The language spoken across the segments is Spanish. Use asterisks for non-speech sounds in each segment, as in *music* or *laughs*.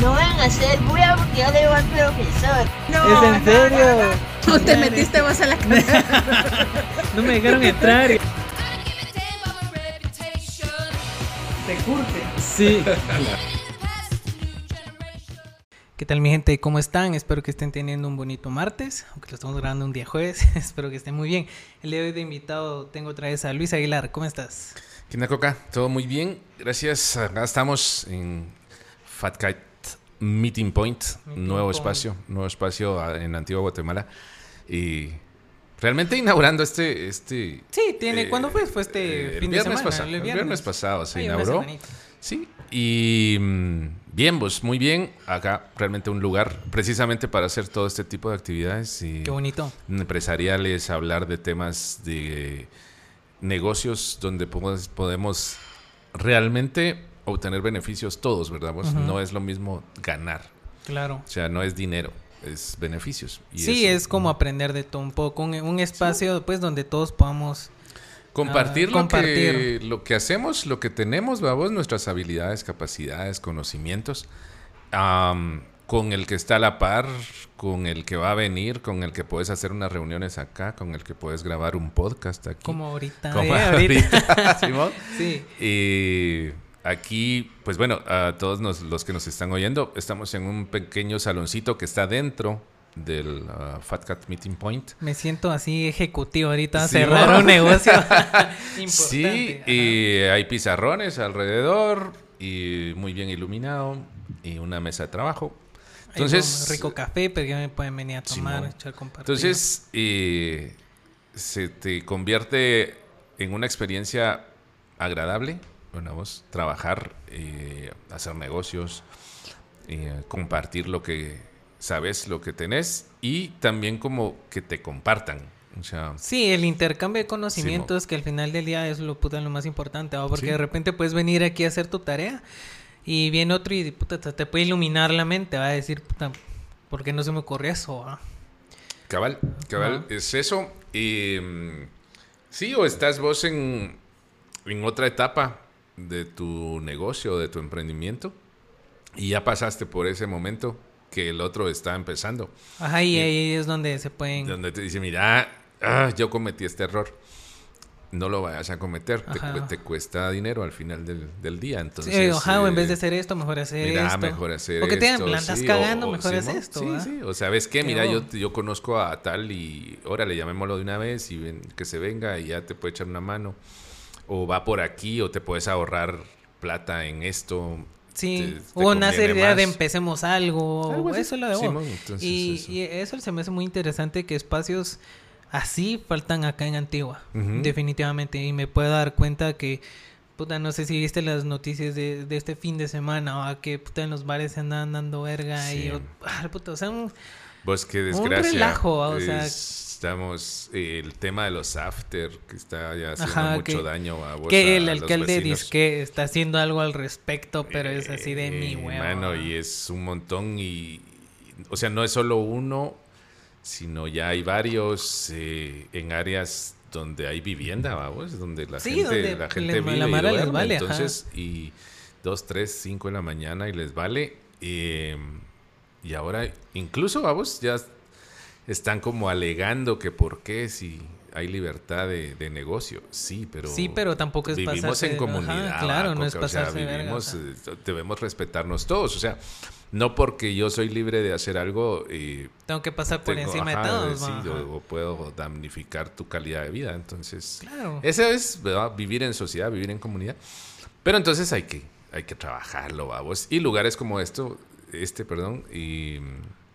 No van a hacer bulla porque yo le digo al profesor. No, ¿Es en serio? No te metiste vos a la casa. *laughs* No me dejaron entrar. Te curte. Sí. ¿Qué tal mi gente? ¿Cómo están? Espero que estén teniendo un bonito martes, aunque lo estamos grabando un día jueves. *laughs* Espero que estén muy bien. El día de hoy de invitado tengo otra vez a Luis Aguilar. ¿Cómo estás? ¿Qué onda, Coca? Todo muy bien. Gracias. Acá estamos en Fat Kite Meeting Point, Meeting nuevo Point. espacio, nuevo espacio en Antigua Guatemala. Y realmente inaugurando este... este Sí, tiene. eh, ¿Cuándo fue? Fue este eh, fin de semana. pasado, el viernes pasado se Ay, inauguró. Sí, y mm, bien, pues muy bien. Acá realmente un lugar precisamente para hacer todo este tipo de actividades. Y Qué bonito. empresariales, hablar de temas de negocios donde podemos, podemos realmente obtener beneficios todos, ¿verdad? No es lo mismo ganar, Claro. o sea, no es dinero, es beneficios. Y Sí, eso- es como aprender de todo un poco. Un, un espacio, pues, donde todos podamos. Compartir, Ah, lo, Que, compartir. lo que hacemos, lo que tenemos, vamos, nuestras habilidades, capacidades, conocimientos, am, con el que está a la par, con el que va a venir, con el que puedes hacer unas reuniones acá, con el que puedes grabar un podcast aquí. Como ahorita. Como ¿eh? *laughs* ahorita, Simón. *laughs* Sí. Y aquí, pues bueno, a todos nos- los que nos están oyendo, estamos en un pequeño saloncito que está dentro del ah, Fat Cat Meeting Point. Me siento así ejecutivo ahorita Sí, cerrar ¿no? un negocio *laughs* *laughs* importante. Sí, Ajá. y hay pizarrones alrededor y muy bien iluminado y una mesa de trabajo. Hay Entonces, un rico café, pero ya me pueden venir a tomar, echar entonces eh, se te convierte en una experiencia agradable, bueno, vos trabajar, eh, hacer negocios, eh, compartir lo que sabes, lo que tenés y también como que te compartan. O sea, Sí, el intercambio de conocimientos que al final del día es lo, puta, lo más importante, ¿va? porque Sí. de repente puedes venir aquí a hacer tu tarea y viene otro y puta, te, puede iluminar la mente, va a decir, puta, ¿por qué no se me ocurrió eso? Cabal, cabal, es eso. Y, mm, sí, o estás vos en, en otra etapa de tu negocio, de tu emprendimiento, y ya pasaste por ese momento que el otro está empezando, Ajá, y Y- ahí es donde se pueden... donde te dice, mira, ah, yo cometí este error. No lo vayas a cometer, te, cu- te cuesta dinero al final del, del día. Entonces, Sí, ajá, o en eh, vez de hacer esto, mejor hacer Mira, esto. mejor hacer O que te digan, esto, "La andas sí, cagando, o- o mejor haz Simón, esto. Sí, ¿va? sí. O sabes qué, Qué mira, yo, yo conozco a tal y órale, llamémoslo de una vez y ven, que se venga y ya te puede echar una mano. O va por aquí o te puedes ahorrar plata en esto. Sí, te- te o nace la conviene idea de empecemos algo, Algo eso es lo de vos. Simón, entonces y, eso. y eso se me hace muy interesante que espacios así faltan acá en Antigua, definitivamente. Y me puedo dar cuenta que, puta, no sé si viste las noticias de, de este fin de semana, o que puta en los bares se andan dando verga y, Sí. o- ah, puta, o sea, un- Pues qué Un desgracia. relajo, o sea- Estamos, eh, el tema de los after, que está ya haciendo Ajá, mucho que- daño a vos. que a el alcalde dice que está haciendo algo al respecto, pero es así de mi Eh, huevo. Mano, y es un montón y, o sea, no es solo uno, sino ya hay varios eh, en áreas donde hay vivienda, vamos, donde la Sí, gente, donde la le- gente la vive y les ajá. entonces, y dos, tres, cinco de la mañana y les vale, eh, y ahora incluso, vamos, ya están como alegando que por qué si hay libertad de, de negocio, sí, pero Sí, pero tampoco es vivimos pasarse en de- ajá, comunidad. claro, no es Coca, o sea, pasarse de verga, vivimos, o sea. eh, debemos respetarnos todos. O sea, no porque yo soy libre de hacer algo, eh, Tengo que pasar por tengo- encima ajá, de todos. sí. Ajá. o, puedo damnificar tu calidad de vida. Entonces, Claro. eso es ¿verdad? vivir en sociedad, vivir en comunidad. Pero entonces hay que, hay que trabajarlo, vamos. Y lugares como esto, este, perdón, y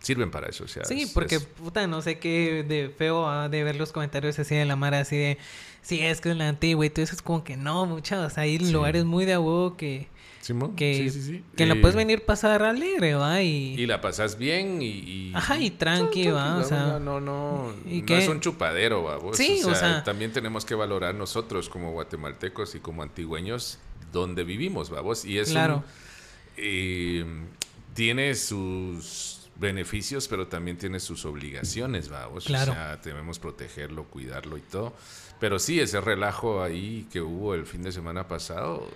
sirven para eso. O sea, Sí, es- porque es- puta, no sé qué de feo ah, de ver los comentarios así de la Mara, así de, sí, es que es la antigua y todo eso es como que no, muchachos, hay Sí. lugares muy de huevo que, Simón, que, sí, sí, sí. que la Eh, puedes venir pasar alegre, ¿va? Y, Y la pasas bien y... y- Ajá, y tranqui, No, va, o sea, no, no, no, ¿y no qué? es un chupadero, vamos. Sí, o sea- también tenemos que valorar nosotros como guatemaltecos y como antigüeños donde vivimos, vamos. Y es un- Claro. eh, tiene sus beneficios, pero también tiene sus obligaciones, vamos. Claro. O sea, debemos protegerlo, cuidarlo y todo. Pero sí, ese relajo ahí que hubo el fin de semana pasado,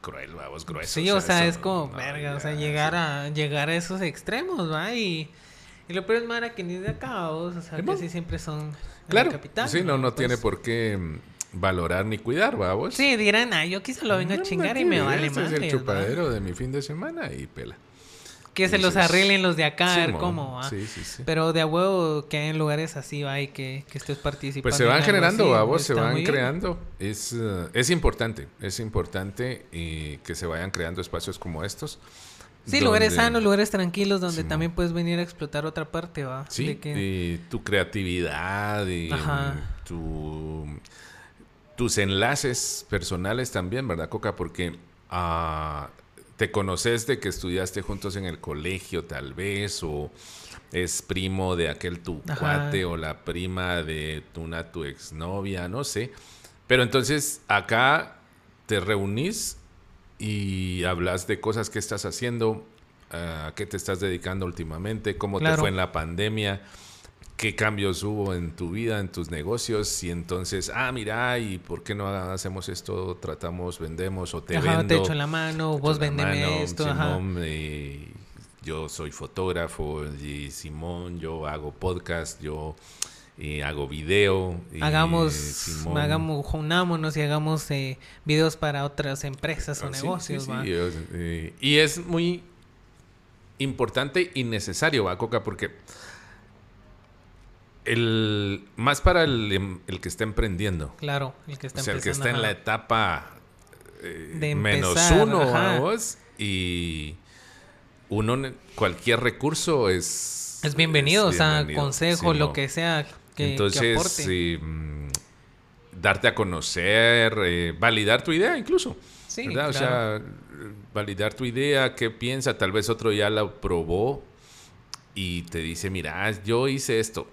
cruel, vamos, grueso. Sí, o sea, es como, no, verga, o sea, llegar a, llegar a esos extremos, ¿va? Y, y lo peor es, Mara, que ni de acá, o sea, Simón. casi siempre son Claro, capital. sí, no, no Pues, tiene por qué mm, valorar ni cuidar, vamos. Sí, dirán, ah, yo quizá lo vengo a chingar no y me vale este es el chupadero de mi fin de semana y pela. Que se los arreglen los de acá, a ver cómo, ¿va? Sí, sí, sí. Pero de a huevo que en lugares así, va, y que, que estés participando. Pues se van generando, así, babos, se van bien. creando. Es, eh, es importante, es importante eh, que se vayan creando espacios como estos. Sí, lugares sanos, lugares tranquilos donde también puedes venir a explotar otra parte, va. Sí, De que- y tu creatividad y tu, tus enlaces personales también, ¿verdad, Coca? Porque ah, te conoces de que estudiaste juntos en el colegio, tal vez, o es primo de aquel tu Ajá. cuate o la prima de una tu exnovia, no sé. Pero entonces acá te reunís y hablas de cosas que estás haciendo, a qué te estás dedicando últimamente, cómo te fue en la pandemia, qué cambios hubo en tu vida, en tus negocios, y entonces, ah, mira, ¿y por qué no hacemos esto? Tratamos, vendemos o te ajá, vendo. te echo la mano, te vos vendeme mano, esto, ajá. Simón, eh, yo soy fotógrafo y Simón, yo hago podcast, yo eh, hago video. y Hagamos, Simón- hagamos, unámonos y hagamos eh, videos para otras empresas o Ah, sí, negocios, sí, eh, y es muy importante y necesario, va, Coca, porque el más para el, em- el que está emprendiendo, Claro, el que está o sea, el que está en la etapa eh, De menos empezar, uno, vamos, y uno, cualquier recurso es... Es bienvenido, o sea, consejo, lo que sea que, que Entonces, aporte. eh, mm, darte a conocer, eh, validar tu idea incluso. Sí, ¿verdad? O claro. sea, validar tu idea, qué piensa, tal vez otro ya la probó y te dice, mira, yo hice esto.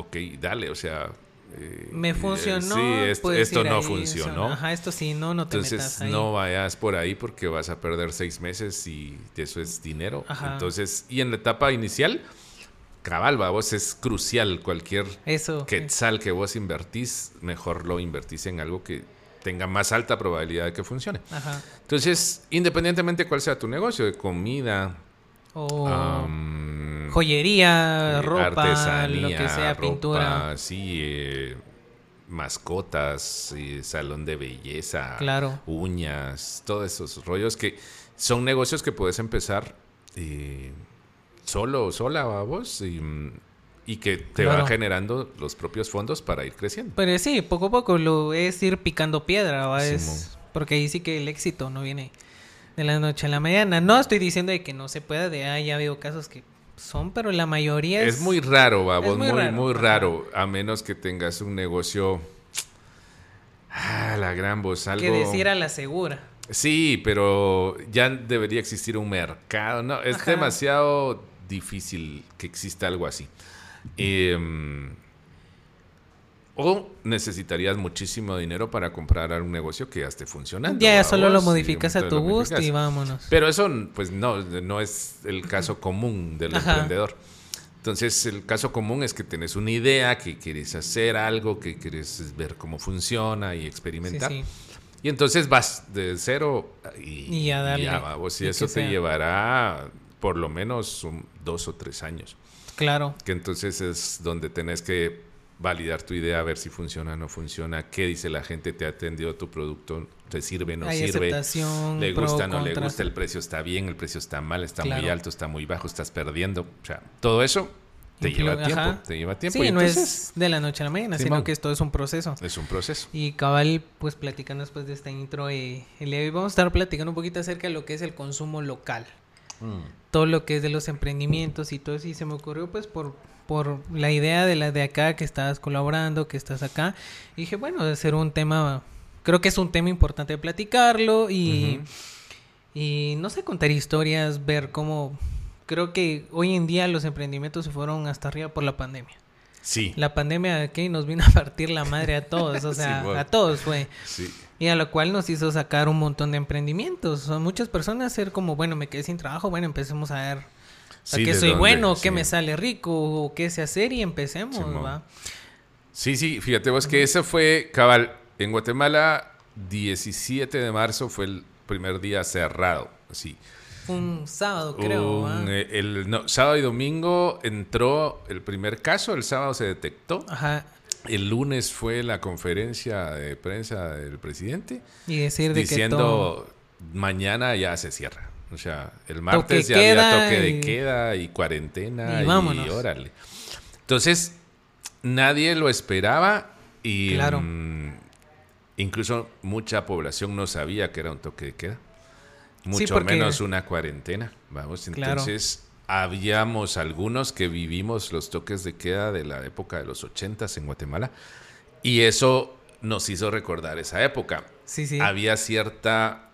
Ok, dale, o sea... eh, Me eh, funcionó. Sí, esto, puedes esto no ahí, funcionó. Ajá, esto sí, no, no te metas Entonces ahí. no vayas por ahí porque vas a perder seis meses y eso es dinero. Ajá. Entonces, y en la etapa inicial, cabal, vos es crucial cualquier Eso. quetzal que vos invertís, mejor lo invertís en algo que tenga más alta probabilidad de que funcione. Ajá. Entonces, independientemente cuál sea tu negocio, de comida, O am, joyería, eh, ropa, lo que sea, ropa, pintura. sí, eh, mascotas, eh, salón de belleza, Claro. uñas, todos esos rollos que son negocios que puedes empezar eh, solo o sola, vamos, y, y que te Claro. van generando los propios fondos para ir creciendo. Pero sí, poco a poco lo es ir picando piedra, ¿va? Es- porque ahí sí que el éxito no viene de la noche a la mañana. No estoy diciendo de que no se pueda, de ah, ya veo casos que son, pero la mayoría es, Es muy raro, es muy muy, raro, muy ajá. raro, a menos que tengas un negocio... Ah, la gran voz, algo... que decir a la segura. Sí, pero ya debería existir un mercado. No, es Ajá. demasiado difícil que exista algo así. Em, o necesitarías muchísimo dinero para comprar un negocio que ya esté funcionando. Ya ¿va solo lo vos? modificas Y a tu gusto y vámonos. Pero eso, pues no, no es el caso común del Ajá. emprendedor. Entonces, el caso común es que tienes una idea, que quieres hacer algo, que quieres ver cómo funciona y experimentar. sí. Y entonces vas de cero y, Y a darle, vamos, y y eso te sea. llevará por lo menos un- dos o tres años. Claro. Que entonces es donde tenés que validar tu idea, a ver si funciona o no funciona, qué dice la gente, te ha atendido tu producto, te sirve, no Hay sirve, le gusta, no le gusta, el precio está bien, el precio está mal, está muy alto, está muy bajo, estás perdiendo. O sea, todo eso te lleva tiempo, te lleva tiempo. Sí, y no entonces es de la noche a la mañana, sino que esto es un proceso. es un proceso. Y cabal, pues platicando después de esta intro, eh, el día de hoy vamos a estar platicando un poquito acerca de lo que es el consumo local. Todo lo que es de los emprendimientos y todo eso. Y se me ocurrió pues por, por la idea de la de acá que estás colaborando, que estás acá. Y dije, bueno, de ser un tema, creo que es un tema importante de platicarlo y, y no sé, contar historias, ver cómo... Creo que hoy en día los emprendimientos se fueron hasta arriba por la pandemia. Sí, La pandemia aquí nos vino a partir la madre a todos, o *laughs* sea, a todos fue. sí. Y a lo cual nos hizo sacar un montón de emprendimientos. O sea, muchas personas ser como, bueno, me quedé sin trabajo, bueno, empecemos a ver a Sí, qué ¿de soy dónde? bueno, Sí. qué me sale rico, qué sé hacer y empecemos, Simón. ¿va? Sí, sí, fíjate vos que ese fue, cabal, en Guatemala, 17 de marzo fue el primer día cerrado. Sí. Fue un sábado, creo. Un, eh, el, no, sábado y domingo entró el primer caso, el sábado se detectó. Ajá. El lunes fue la conferencia de prensa del presidente Y decir de que todo... diciendo mañana ya se cierra. O sea, el martes Toque ya había toque de y- queda y cuarentena y órale. Entonces, nadie lo esperaba y Claro. mm, incluso mucha población no sabía que era un toque de queda. Mucho porque- menos una cuarentena. Vamos, Claro. entonces habíamos algunos que vivimos los toques de queda de la época de los ochentas en Guatemala y eso nos hizo recordar esa época Sí, sí. había cierta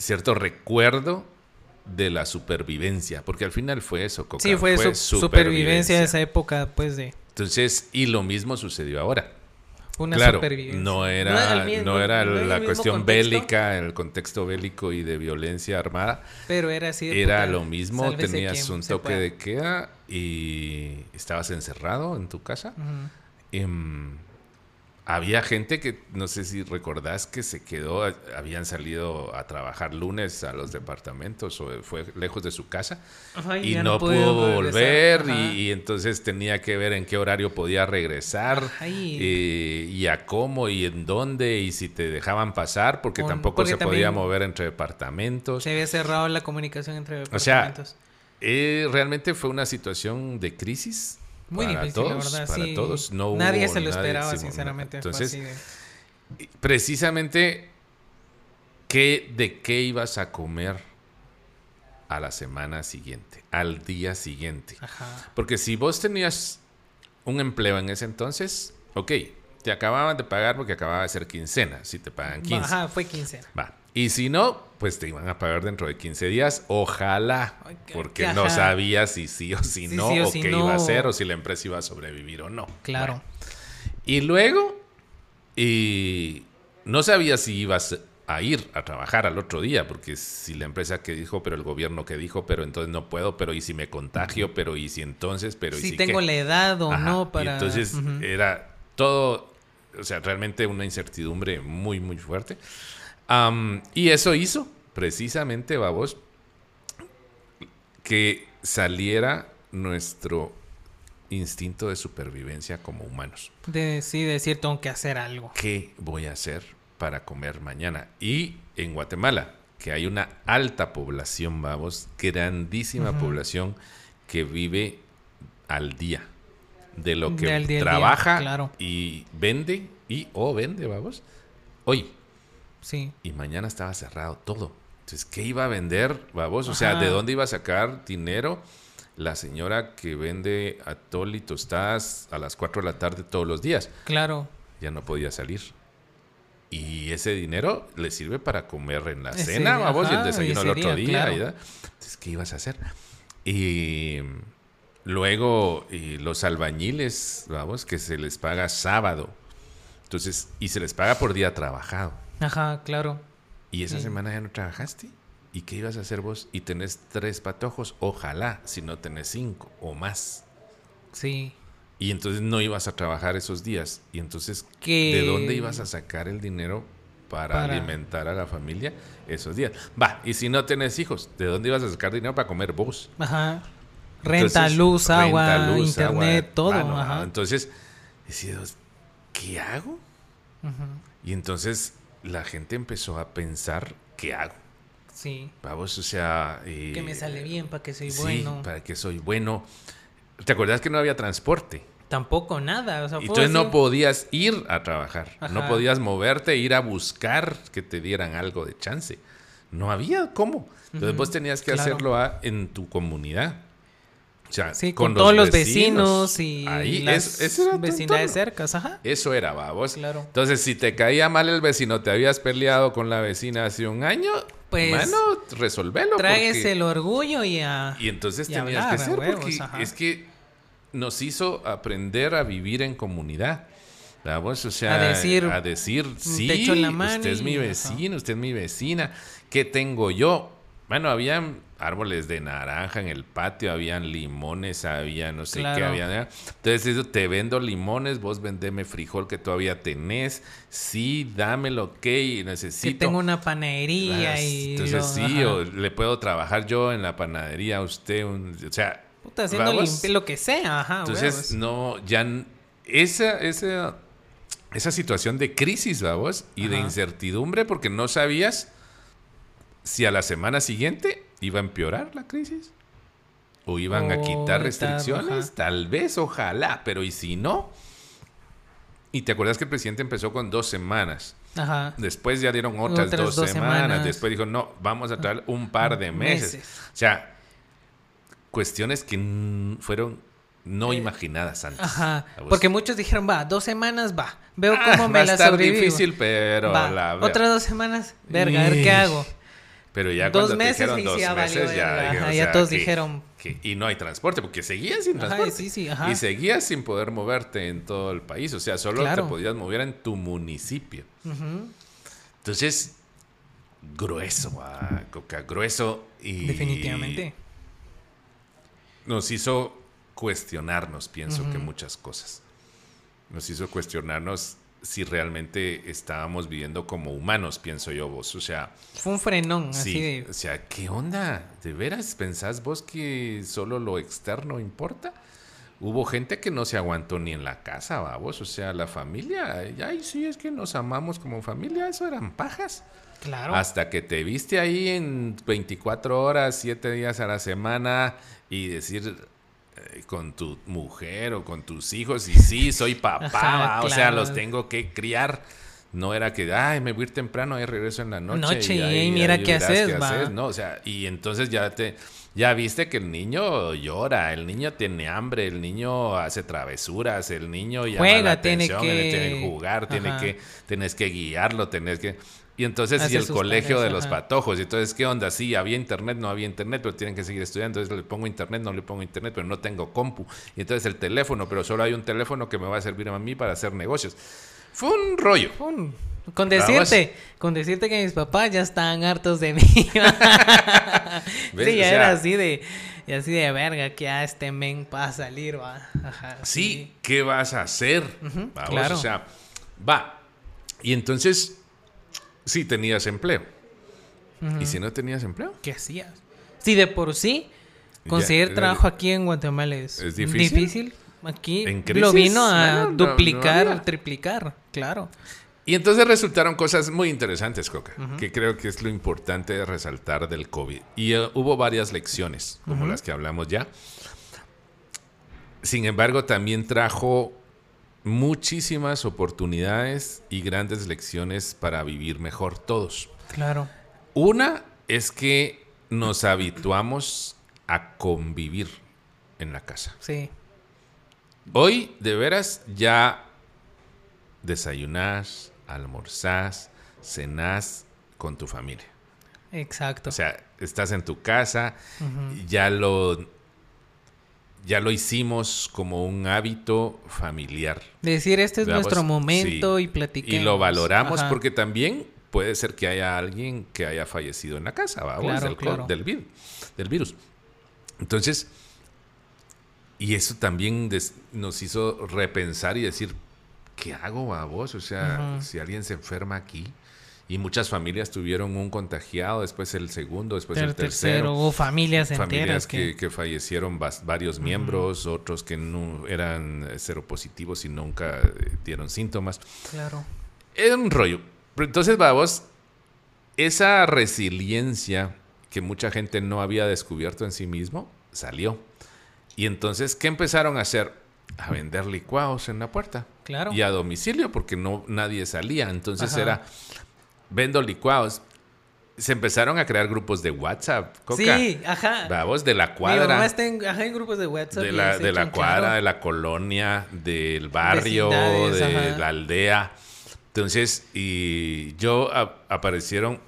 cierto recuerdo de la supervivencia, porque al final fue eso, Coca, Sí, fue, su- supervivencia de esa época, pues de Entonces, y lo mismo sucedió ahora. una claro, supervivencia. no No era, mismo- no era no la cuestión contexto. bélica, el contexto bélico y de violencia armada, Pero era así. de era lo mismo, sálvese tenías un toque de queda y estabas encerrado en tu casa. Había gente que, no sé si recordás, que se quedó, habían salido a trabajar lunes a los departamentos o fue lejos de su casa Ajá, y no, pudo pudo volver y, y entonces tenía que ver en qué horario podía regresar y- eh, y a cómo y en dónde y si te dejaban pasar porque Con- tampoco porque se podía mover entre departamentos. Se había cerrado la comunicación entre O sea, departamentos. Eh, realmente fue una situación de crisis. Muy para difícil, todos, la verdad. para sí. todos. No nadie hubo se lo nadie, esperaba, sinceramente. fue Entonces, así de- precisamente, ¿qué, ¿de qué ibas a comer a la semana siguiente, al día siguiente? Ajá. Porque si vos tenías un empleo en ese entonces, ok, te acababan de pagar porque acababa de ser quincena, si te pagan 15. Ajá, fue quincena. Va. Y si no, pues te iban a pagar dentro de 15 días. Ojalá. Porque que no ajá. sabías si sí o si Sí, no, sí o o si qué no. iba a hacer, o si la empresa iba a sobrevivir o no. Claro. Bueno. Y luego, y no sabías si ibas a ir a trabajar al otro día, porque si la empresa que dijo, pero el gobierno que dijo, pero entonces no puedo, pero y si me contagio, pero y si entonces, pero y si si tengo qué? la edad o Ajá, no y para. entonces era todo, o sea, realmente una incertidumbre muy, muy fuerte. Y eso hizo, precisamente, babos, que saliera nuestro instinto de supervivencia como humanos. De, sí, decir, tengo que hacer algo. ¿Qué voy a hacer para comer mañana? Y en Guatemala, que hay una alta población, vamos, grandísima población que vive al día de lo que día día, trabaja claro. y vende y o vende, vamos, hoy Sí. y mañana estaba cerrado todo. Entonces, ¿qué iba a vender, babos? O sea. ¿de dónde iba a sacar dinero la señora que vende atol y tostadas a las 4 de la tarde todos los días? Claro. Ya no podía salir. Y ese dinero le sirve para comer en la Ese- cena, babos, y el desayuno el otro día, claro. Entonces, ¿qué ibas a hacer? Y luego y los albañiles, vamos, que se les paga sábado. Entonces, y se les paga por día trabajado. Ajá, claro. Y esa Sí. semana ya no trabajaste. ¿Y qué ibas a hacer vos? Y tenés tres patojos, ojalá, si no tenés cinco o más. Sí. Y entonces no ibas a trabajar esos días. Y entonces, Que- ¿de dónde ibas a sacar el dinero para, Para- alimentar a la familia esos días? Va, y si no tenés hijos, ¿de dónde ibas a sacar dinero para comer vos? Ajá. Renta, Entonces, luz, agua, luz, internet, agua, todo. mano, Ajá. Entonces, ¿qué hago? Y entonces la gente empezó a pensar, ¿qué hago? Sí. Vamos, o sea... eh, Que me sale bien para que soy sí, bueno. para que soy bueno. ¿Te acuerdas que no había transporte? Tampoco nada. O sea, entonces no podías ir a trabajar. No podías moverte, ir a buscar que te dieran algo de chance. No había cómo. Entonces vos tenías que claro. hacerlo a- en tu comunidad. O sea, Sí, con, todos los vecinos, y Ahí, las es, vecindades cercas. Ajá. Eso era, babos. Claro. Entonces, si te caía mal el vecino, te habías peleado con la vecina hace un año, Pues, mano, resolvelo. Porque- el orgullo y a... Y entonces y tenías hablar, que ser, huevos, porque ajá. es que nos hizo aprender a vivir en comunidad. ¿Vamos? O sea, A decir, a decir, sí, la mano usted es mi ajá. vecino, usted es mi vecina, ¿qué tengo yo? Bueno, habían árboles de naranja en el patio, habían limones, había no sé qué, había. Entonces, eso, te vendo limones, vos vendeme frijol que todavía tenés. Sí, dámelo, ok, necesito. Que tengo una panadería Ah, y... Entonces, lo- sí, ajá. o le puedo trabajar yo en la panadería, usted, un- o sea. Puta, haciendo lo que sea, ajá. Entonces, huevos. no, ya. Esa, esa, esa situación de crisis, vamos, y de incertidumbre, porque no sabías si a la semana siguiente iba a empeorar la crisis. O iban a O quitar restricciones, tal vez, ojalá, pero ¿y si no? Y te acuerdas que el presidente empezó con dos semanas. Ajá. Después ya dieron otras, Otras dos, dos semanas. semanas. Después dijo, no, vamos a traer un par de meses. Meses. O sea, cuestiones que mm, fueron no imaginadas antes. Eh, Ajá. ¿A? Porque muchos dijeron, va, dos semanas, va. Veo Ah, cómo va me a la estar sobrevivo. difícil, pero Va, la Otras dos semanas, verga, a ver qué hago. Pero ya dos cuando te meses dijeron y dos sí, ya valió meses, ya, ajá, o ya sea, todos que- dijeron. que- y no hay transporte, porque seguías sin Ajá, transporte. sí, sí, ajá. Y seguías sin poder moverte en todo el país. O sea, solo Claro. te podías mover en tu municipio. Entonces, grueso, ah, Coca, grueso. Y Definitivamente. Nos hizo cuestionarnos, pienso que muchas cosas. Nos hizo cuestionarnos si realmente estábamos viviendo como humanos, pienso yo vos. O sea, Fue un frenón, sí, así de. o sea, ¿qué onda? ¿De veras pensás vos que solo lo externo importa? Hubo gente que no se aguantó ni en la casa, vamos. O sea, la familia, ay, sí, es que nos amamos como familia, eso eran pajas. Claro. Hasta que te viste ahí en 24 horas, 7 días a la semana y decir eh, con tu mujer o con tus hijos, y sí, soy *laughs* papá, Ajá, o sea, los tengo que criar. No era que, ay, me voy a ir temprano, ahí regreso en la noche. Noche, y ahí mira qué haces, va. No, o sea, y entonces ya te, ya viste que el niño llora, el niño tiene hambre, el niño hace travesuras, el niño llama Juega, la tiene atención, que- tiene que jugar, tiene que, tienes que guiarlo, tenés que... Y entonces, Hace y el colegio de los ajá. patojos. Y entonces, ¿qué onda? Sí, había internet, no había internet, pero tienen que seguir estudiando. Entonces le pongo internet, no le pongo internet, pero no tengo compu. Y entonces el teléfono, pero solo hay un teléfono que me va a servir a mí para hacer negocios. Fue un rollo. Con decirte, con decirte que mis papás ya estaban hartos de mí. *laughs* Sí, ya O sea- era así de, y así de verga, que ya este men va a salir, va. Ajá, Sí, ¿qué vas a hacer? Vamos, claro. O sea, va. Y entonces, sí tenías empleo. ¿Y si no tenías empleo? ¿Qué hacías? Si de por sí conseguir Ya, trabajo aquí en Guatemala es, ¿Es difícil? Aquí ¿En lo vino a Bueno, no- no duplicar, triplicar, claro. Y entonces resultaron cosas muy interesantes, Coca, que creo que es lo importante de resaltar del COVID. Y eh, hubo varias lecciones, como las que hablamos ya. Sin embargo, también trajo muchísimas oportunidades y grandes lecciones para vivir mejor todos. Claro. Una es que nos habituamos a convivir en la casa. Sí. Hoy, de veras, ya desayunás, almorzás, cenás con tu familia. Exacto. O sea, estás en tu casa, ya lo ya lo hicimos como un hábito familiar. Decir este es nuestro momento sí. y platiquemos. Y lo valoramos Ajá. porque también puede ser que haya alguien que haya fallecido en la casa, vamos, Claro, del, claro. del, vid- del virus. Entonces, y eso también des- nos hizo repensar y decir, ¿qué hago a vos? O sea, si alguien se enferma aquí y muchas familias tuvieron un contagiado, después el segundo, después el el tercero, tercero. o familias enteras Familias que, que, que fallecieron varios miembros, otros que no eran eh, seropositivos y nunca eh, dieron síntomas. claro. Era un rollo. Pero entonces, vamos, esa resiliencia que mucha gente no había descubierto en sí mismo, salió. Y entonces, ¿qué empezaron a hacer? A vender licuados en la puerta. Claro. Y a domicilio, porque no nadie salía. Entonces Ajá. era, vendo licuados. Se empezaron a crear grupos de WhatsApp. Coca. Sí, ajá. Vamos, de la Mi cuadra mamá está en, ajá, en grupos de WhatsApp. de la, de cuadra, de la colonia, del barrio, de ajá. la aldea. Entonces, y yo a- aparecieron,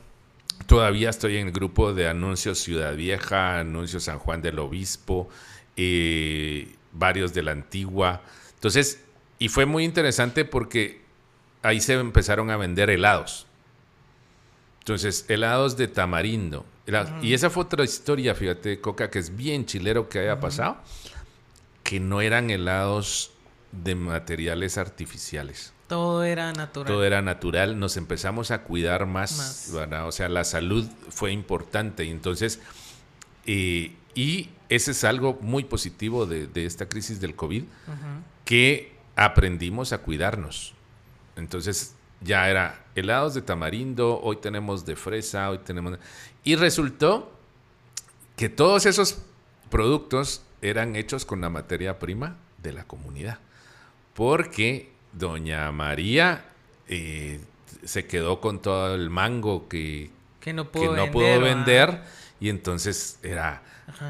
todavía estoy en el grupo de anuncios Ciudad Vieja, anuncios San Juan del Obispo, eh, varios de la Antigua. Entonces, y fue muy interesante porque ahí se empezaron a vender helados. Entonces, helados de tamarindo, Y esa fue otra historia, fíjate, Coca, que es bien chilero que haya pasado, que no eran helados de materiales artificiales. Todo era natural. Todo era natural, nos empezamos a cuidar más. O sea, la salud fue importante. Y entonces, eh, y ese es algo muy positivo de, de esta crisis del COVID, que aprendimos a cuidarnos. Entonces, ya era helados de tamarindo, hoy tenemos de fresa, hoy tenemos... Y resultó que todos esos productos eran hechos con la materia prima de la comunidad. Porque doña María eh, se quedó con todo el mango que, Que no que pudo no vender. pudo ¿va? vender. Y entonces era,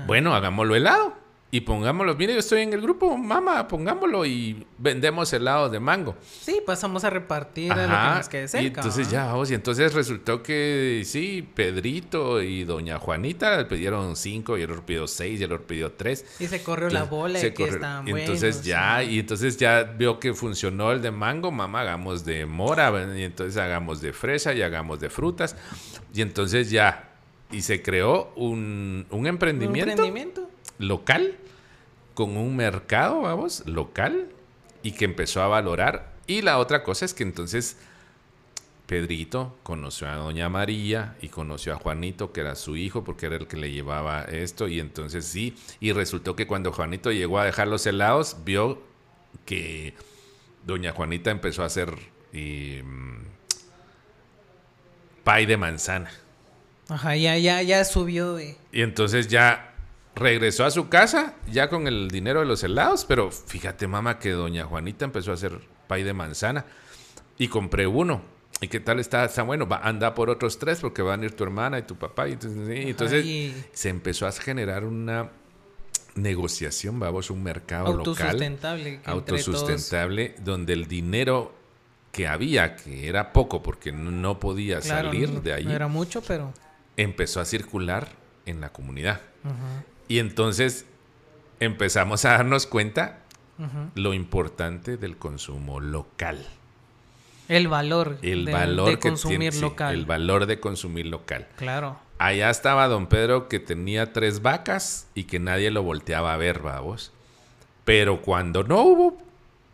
bueno, hagámoslo helado. Y pongámoslo, mire, yo estoy en el grupo, mamá, pongámoslo y vendemos helado de mango. Sí, pasamos a repartir a lo que nos quede y cerca. entonces ¿va? ya vamos, y entonces resultó que sí, Pedrito y doña Juanita le pidieron cinco y el otro pidió seis y el otro pidió tres. Y se corrió la bola Se de que corrió. estaban Y Entonces buenos, ya, ¿sí? y entonces ya vio que funcionó el de mango, mamá, hagamos de mora, y entonces hagamos de fresa y hagamos de frutas. Y entonces ya, y se creó un, un Un emprendimiento, emprendimiento. Local, con un mercado, vamos, local, y que empezó a valorar. Y la otra cosa es que entonces Pedrito conoció a Doña María y conoció a Juanito, que era su hijo, porque era el que le llevaba esto. Y entonces sí, y resultó que cuando Juanito llegó a dejar los helados, vio que Doña Juanita empezó a hacer eh, pay de manzana. Ajá, ya, ya, ya subió de. Y entonces ya regresó a su casa, ya con el dinero de los helados, pero fíjate, mamá, que doña Juanita empezó a hacer pay de manzana y compré uno. ¿Y qué tal está? Está bueno, va, anda por otros tres porque van a ir tu hermana y tu papá. Y entonces, sí, entonces y- se empezó a generar una negociación, vamos, un mercado local Autosustentable. que entre todos- autosustentable donde el dinero que había, que era poco porque no- podía Claro, salir no- de ahí, No era mucho, pero. empezó a circular en la comunidad. Ajá, Y entonces empezamos a darnos cuenta lo importante del consumo local. El valor. El de, valor de que consumir tiene, sí, local. el valor de consumir local. Claro. Allá estaba don Pedro que tenía tres vacas y que nadie lo volteaba a ver, vamos. Pero cuando no hubo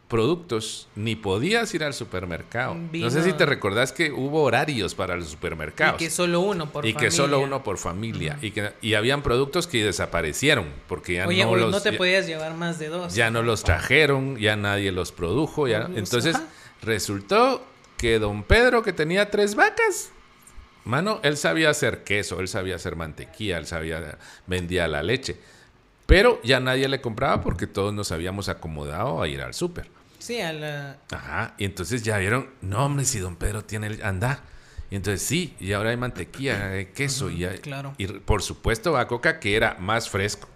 productos, ni podías ir al supermercado. No sé si te recordás que hubo horarios para los Y supermercados. que solo uno por y que familia. solo uno por familia. y, que, y habían productos que desaparecieron porque ya Oye, no los... no te ya- podías llevar más de dos. ya no los trajeron, ya nadie los produjo. Ya, entonces ajá. resultó que don Pedro, que tenía tres vacas, mano, él sabía hacer queso, él sabía hacer mantequilla, él sabía, vendía la leche. Pero ya nadie le compraba porque todos nos habíamos acomodado a ir al súper. Sí, a la... Ajá, y entonces ya vieron, no hombre, si don Pedro tiene el, anda. Y entonces sí, y ahora hay mantequilla, *clears throat* hay queso, y, hay- claro. y por supuesto va coca que era más fresco,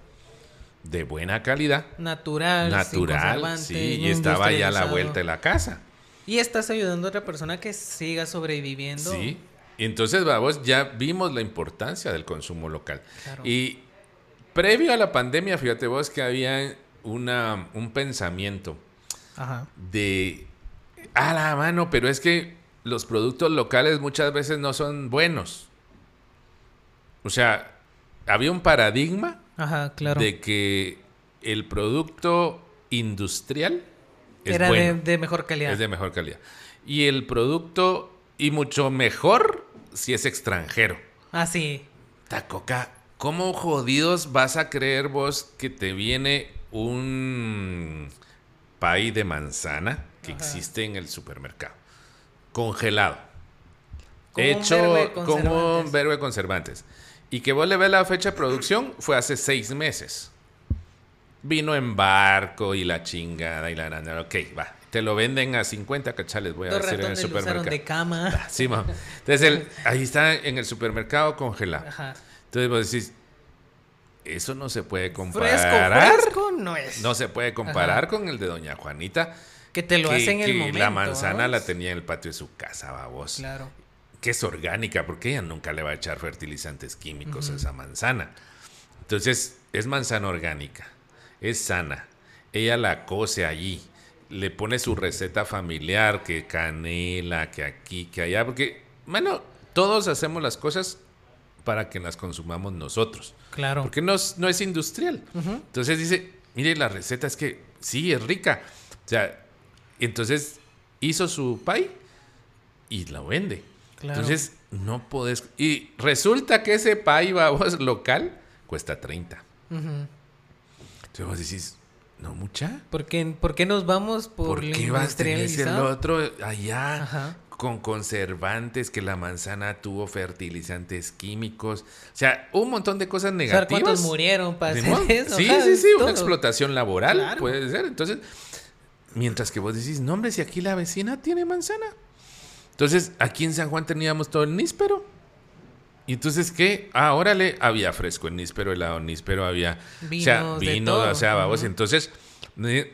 de buena calidad, natural, natural, sí, y estaba ya a la vuelta de la casa. Y estás ayudando a otra persona que siga sobreviviendo. Sí. Entonces, vamos, ya vimos la importancia del consumo local. Claro. Y previo a la pandemia, fíjate vos que había una, un pensamiento Ajá. de, a la mano, pero es que los productos locales muchas veces no son buenos. O sea, había un paradigma Ajá, claro. de que el producto industrial es Era bueno. de, de mejor calidad. Es de mejor calidad. Y el producto, y mucho mejor si es extranjero. Ah, sí. Tacoca, ¿cómo jodidos vas a creer vos que te viene un pay de manzana que Ajá. existe en el supermercado? Congelado. Con hecho con un verbo de conservantes. Y que vos le ves la fecha de producción fue hace seis meses. Vino en barco y la chingada y la nana. Ok, va. Te lo venden a 50 cachales, voy a Dos decir en el supermercado. de cama. Sí, ma. Entonces, el- ahí está en el supermercado congelado. Ajá. Entonces vos decís, eso no se puede comparar. fresco no es. No se puede comparar Ajá. con el de Doña Juanita. que te lo que- hacen en el momento. La manzana ¿vamos? la tenía en el patio de su casa, babos. Claro. Que es orgánica, porque ella nunca le va a echar fertilizantes químicos a esa manzana. Entonces, es manzana orgánica, es sana. Ella la cose allí, le pone su receta familiar, que canela, que aquí, que allá, porque, bueno, todos hacemos las cosas para que las consumamos nosotros. Claro. Porque no es, no es industrial. Entonces dice, mire, la receta es que sí, es rica. O sea, entonces hizo su pay y la vende. Claro. Entonces, no podés... Y resulta que ese pay, vamos, *laughs* local, cuesta 30. Ujú. Entonces vos decís, no mucha. ¿Por qué, por qué nos vamos por, ¿Por qué vas a tener el otro allá Ajá. Con conservantes, que la manzana tuvo fertilizantes químicos? O sea, un montón de cosas O sea, negativas. ¿cuántos murieron para hacer eso? Sí, sí, sí, todo. una explotación laboral Claro. puede ser. Entonces, mientras que vos decís, no, hombre, si aquí la vecina tiene manzana. Entonces, aquí en San Juan teníamos todo el níspero. Y entonces, ¿qué? Ah, órale, había fresco en níspero, helado en níspero, había. o sea, Vinos, de vino, o sea, vamos. Ujú. Entonces, eh,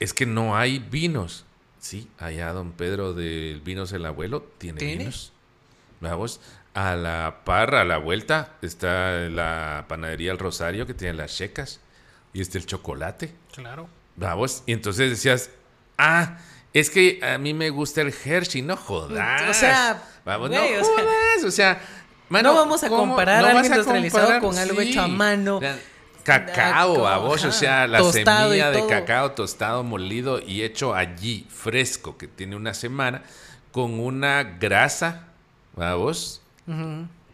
es que no hay vinos. Sí, allá don Pedro del Vinos el Abuelo tiene, ¿Tiene? vinos. Vamos, a la par, a la vuelta, está la panadería El Rosario que tiene las checas y está el chocolate. Claro. Vamos, y entonces decías, ah, es que a mí me gusta el Hershey, no jodas. O sea, vamos, güey, no o sea, jodas, o sea, mano, no vamos a comparar algo industrializado comparar, con algo hecho a mano. Cacao, a vos, o sea, la tostado semilla de cacao tostado, molido y hecho allí, fresco, que tiene una semana, con una grasa, a vos,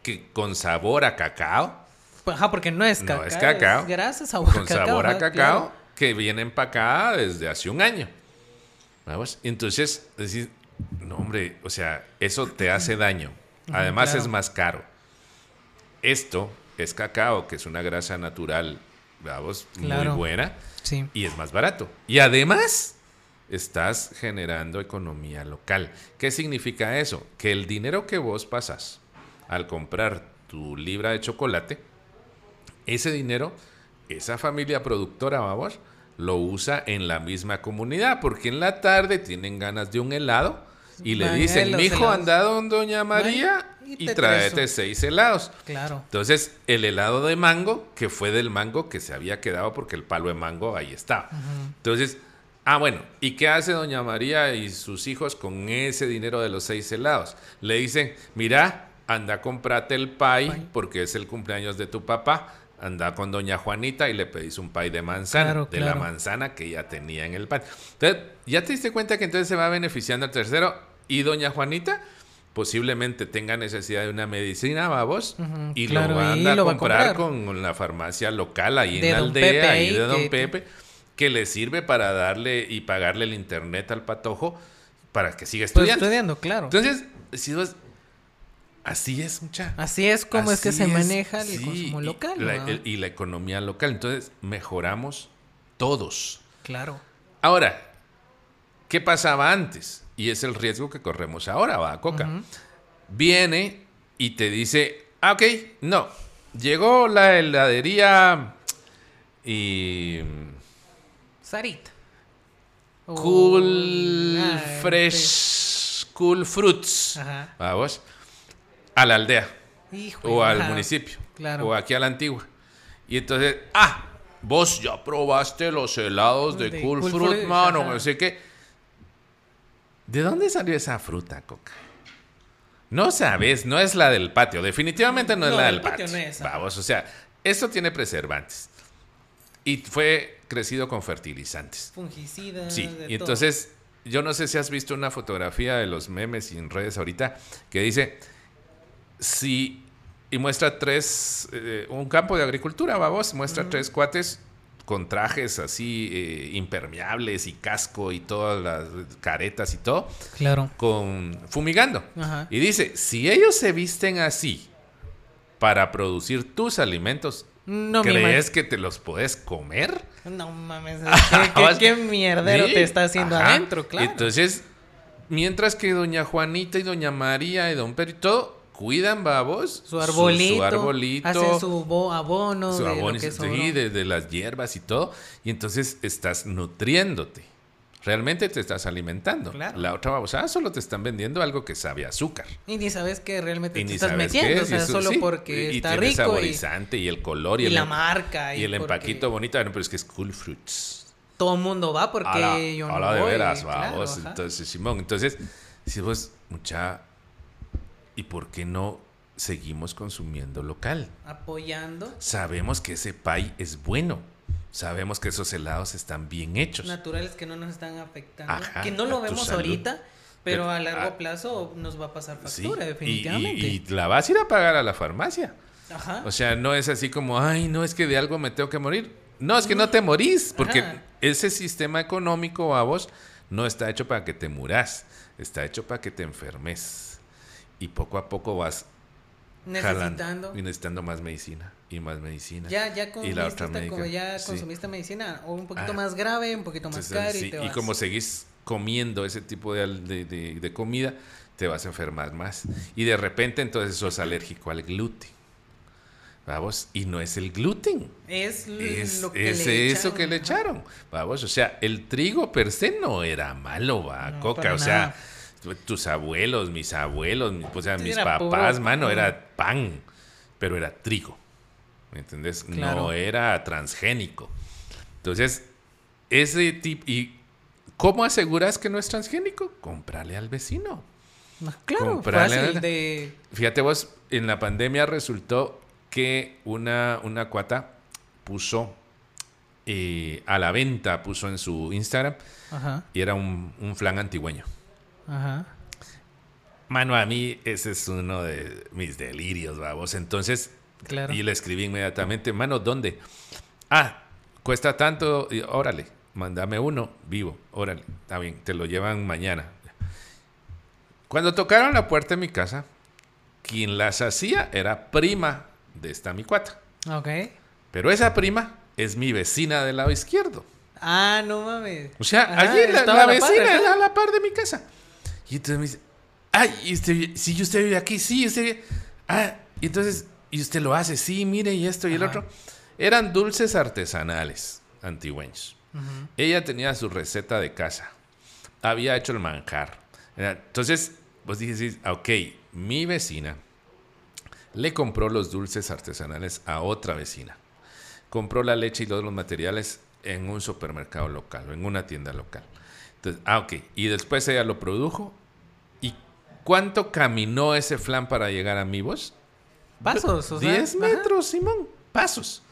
que con sabor a cacao, Ajá, porque no es No, cacao. es cacao. Gracias, sabor con a cacao. sabor a cacao, claro. que viene empacada desde hace un año. Vamos, entonces, decir, no, hombre, o sea, eso te hace daño. Además, claro. es más caro. Esto es cacao, que es una grasa natural, vamos, Claro. muy buena, Sí. y es más barato. Y además, estás generando economía local. ¿Qué significa eso? Que el dinero que vos pasas al comprar tu libra de chocolate, ese dinero, esa familia productora, vamos, lo usa en la misma comunidad, porque en la tarde tienen ganas de un helado y le dicen, mijo, helados. anda don Doña María y y tráete seis helados. Claro. Entonces, el helado de mango, que fue del mango que se había quedado porque el palo de mango ahí estaba. Entonces, ah, bueno, ¿y qué hace doña María y sus hijos con ese dinero de los seis helados? Le dicen, mira, anda, comprate el pay, Pay. porque es el cumpleaños de tu papá. Anda con doña Juanita y le pedís un pay de manzana, Claro, de la manzana que ya tenía en el pan. Entonces, ¿ya te diste cuenta que entonces se va beneficiando el tercero? Y doña Juanita posiblemente tenga necesidad de una medicina, Ujú, y claro, lo lo a va a comprar, comprar. con la farmacia local ahí De en la aldea, Pepe ahí de don que- Pepe, que le sirve para darle y pagarle el internet al patojo para que siga Pues estudiando. estudiando, claro. Entonces, si así es mucha. Así es como es que se maneja el sí, consumo y local. la- ¿no? el- y la economía local. Entonces, mejoramos todos. Claro. Ahora, ¿qué pasaba antes? Y es el riesgo que corremos ahora, va, Coca. Viene y te dice, ah, ok, no, llegó la heladería y Sarita. Cool Fresh, Cool Fruits, Ajá. vamos, a la aldea Hijo, o al ajá. municipio Claro. o aquí a la antigua. Y entonces, ah, vos ya probaste los helados de, De Cool, Cool Fruit, Fruit, mano, no sé qué. ¿De dónde salió esa fruta, Coca? No sabes, no es la del patio. Definitivamente no es No, la del patio patio. no es. Vamos, o sea, esto tiene preservantes. Y fue crecido con fertilizantes. Fungicidas. Sí, de y todo. entonces, yo no sé si has visto una fotografía de los memes y en redes ahorita que dice, si, y muestra tres, eh, un campo de agricultura, vamos, muestra tres cuates con trajes así eh, impermeables y casco y todas las caretas y todo, Claro. con fumigando. Ajá. Y dice, si ellos se visten así para producir tus alimentos, No me ¿crees que te los puedes comer? No mames. *laughs* ¿Qué, qué, qué mierdero Sí, te está haciendo ajá. adentro? Claro. Entonces, mientras que doña Juanita y doña María y don Pedro y todo cuidan, babos, su arbolito. su, arbolito, Hacen su bo- abono. su de abono, que sí, de, de las hierbas y todo, y entonces estás nutriéndote. Realmente te estás alimentando. Claro. La otra babosada solo te están vendiendo algo que sabe a azúcar. Y ni sabes que realmente Y te estás metiendo. o es, y sea, eso- solo sí, porque y está tiene rico. Y, saborizante y, el color y, y el, la em- marca. y el porque empaquito bonito, bueno, pero es que es Cool Fruits. Todo el mundo va porque la, yo no a la de veras, claro, ajá. entonces, Simón, entonces, si vos, mucha, ¿y por qué no seguimos consumiendo local. Apoyando. Sabemos que ese pay es bueno. Sabemos que esos helados están bien hechos. Naturales que no nos están afectando. Ajá, que no lo vemos salud. ahorita, pero Pero, a largo ah, plazo nos va a pasar factura, definitivamente. Y, y la vas a ir a pagar a la farmacia. Ajá. O sea, no es así como, ay, no es que de algo me tengo que morir. No, es que no te morís, porque Ajá. ese sistema económico a vos no está hecho para que te muras, está hecho para que te enfermes. Y poco a poco vas Necesitando. jalando y necesitando más medicina y más medicina. Ya, ya y consumiste, la otra médica. ya Sí. consumiste medicina, o un poquito Ah. más grave, un poquito más Entonces, caro sí, y te y como seguís comiendo ese tipo de, de- de- de comida, te vas a enfermar más. Y de repente entonces sos alérgico al gluten. Vamos, y no es el gluten. Es, Es, lo que es le eso echaron, que le echaron. Vamos, o sea, el trigo per se no era malo, va, No, coca. O sea, nada. Tu- tus abuelos, mis abuelos, mi- o sea, mis papás, puro mano, era pan, pero era trigo. ¿Me entendés? Claro. No era transgénico. Entonces, ese tipo. ¿Y cómo aseguras que no es transgénico? Comprarle al vecino. No, claro, Comprarle fácil al- de... Fíjate vos, en la pandemia resultó que una, una cuata puso eh, a la venta, puso en su Instagram, Ajá, y era un, un flan antigüeño. Ajá. Mano, a mí ese es uno de mis delirios, vamos. Entonces, Claro. y le escribí inmediatamente, mano, ¿dónde? Ah, cuesta tanto, y, órale, mándame uno, vivo, órale, está bien, te lo llevan mañana. Cuando tocaron la puerta de mi casa, quien las hacía era prima de esta mi cuata. Ok. Pero esa prima es mi vecina del lado izquierdo. Ah, no mames. O sea, Ajá, allí la, la vecina, ajá. a la par de mi casa. Y entonces me dice, ay, ¿y usted, vi- sí, usted vive aquí, sí, usted vive... Ah, y entonces, y usted lo hace, sí, mire, y esto y el otro. Eran dulces artesanales antigüeños. Ujú. Ella tenía su receta de casa. Había hecho el manjar. Entonces, vos dices, ok, mi vecina le compró los dulces artesanales a otra vecina. Compró la leche y todos los materiales en un supermercado local o en una tienda local. Entonces, ah, ok. Y después ella lo produjo. ¿Y cuánto caminó ese flan para llegar a mi voz? Pasos, o sea. 10 ajá. metros, Simón. Pasos.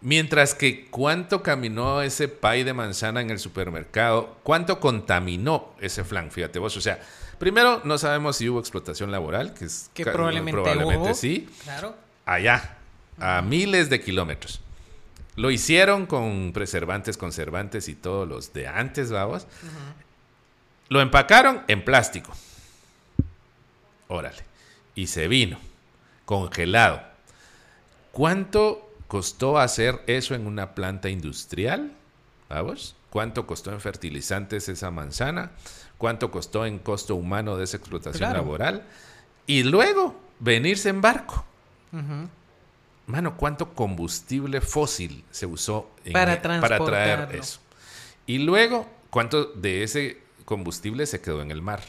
Mientras que cuánto caminó ese pay de manzana en el supermercado, cuánto contaminó ese flan, fíjate vos. O sea, primero no sabemos si hubo explotación laboral, que es Que probablemente probablemente hubo. sí, Claro. allá, a miles de kilómetros. Lo hicieron con preservantes, conservantes y todos los de antes, vamos. Lo empacaron en plástico. Órale. Y se vino, congelado. ¿Cuánto costó hacer eso en una planta industrial? ¿Vamos? ¿Cuánto costó en fertilizantes esa manzana? ¿Cuánto costó en costo humano de esa explotación Claro. laboral? Y luego venirse en barco. Ujú. Mano, ¿cuánto combustible fósil se usó en- Para para traer eso? Y luego, ¿cuánto de ese combustible se quedó en el mar?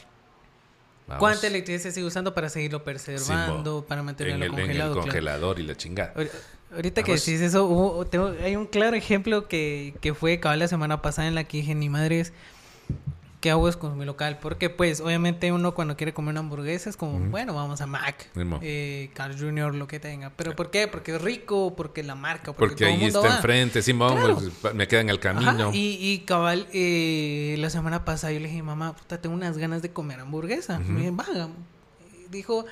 Vamos. ¿Cuánta electricidad se sigue usando para seguirlo preservando, para mantenerlo en el, en el congelado? claro? congelador y la chingada. Ahori- Ahorita que decís eso, hubo- tengo- hay un claro ejemplo que, que fue cabal la semana pasada en la que dije, ni madres, ¿qué hago es con mi local? Porque pues obviamente uno cuando quiere comer una hamburguesa es como, bueno, vamos a Mac, eh, Carl Jr., lo que tenga. ¿Pero por qué? Porque es rico, porque la marca, porque, Porque todo ahí mundo está va. enfrente, Simón, Claro. pues, me queda en el Ajá, camino. y, y cabal, eh, la semana pasada yo le dije, mamá, puta, tengo unas ganas de comer hamburguesa. Me dije, va, hagamos". dijo,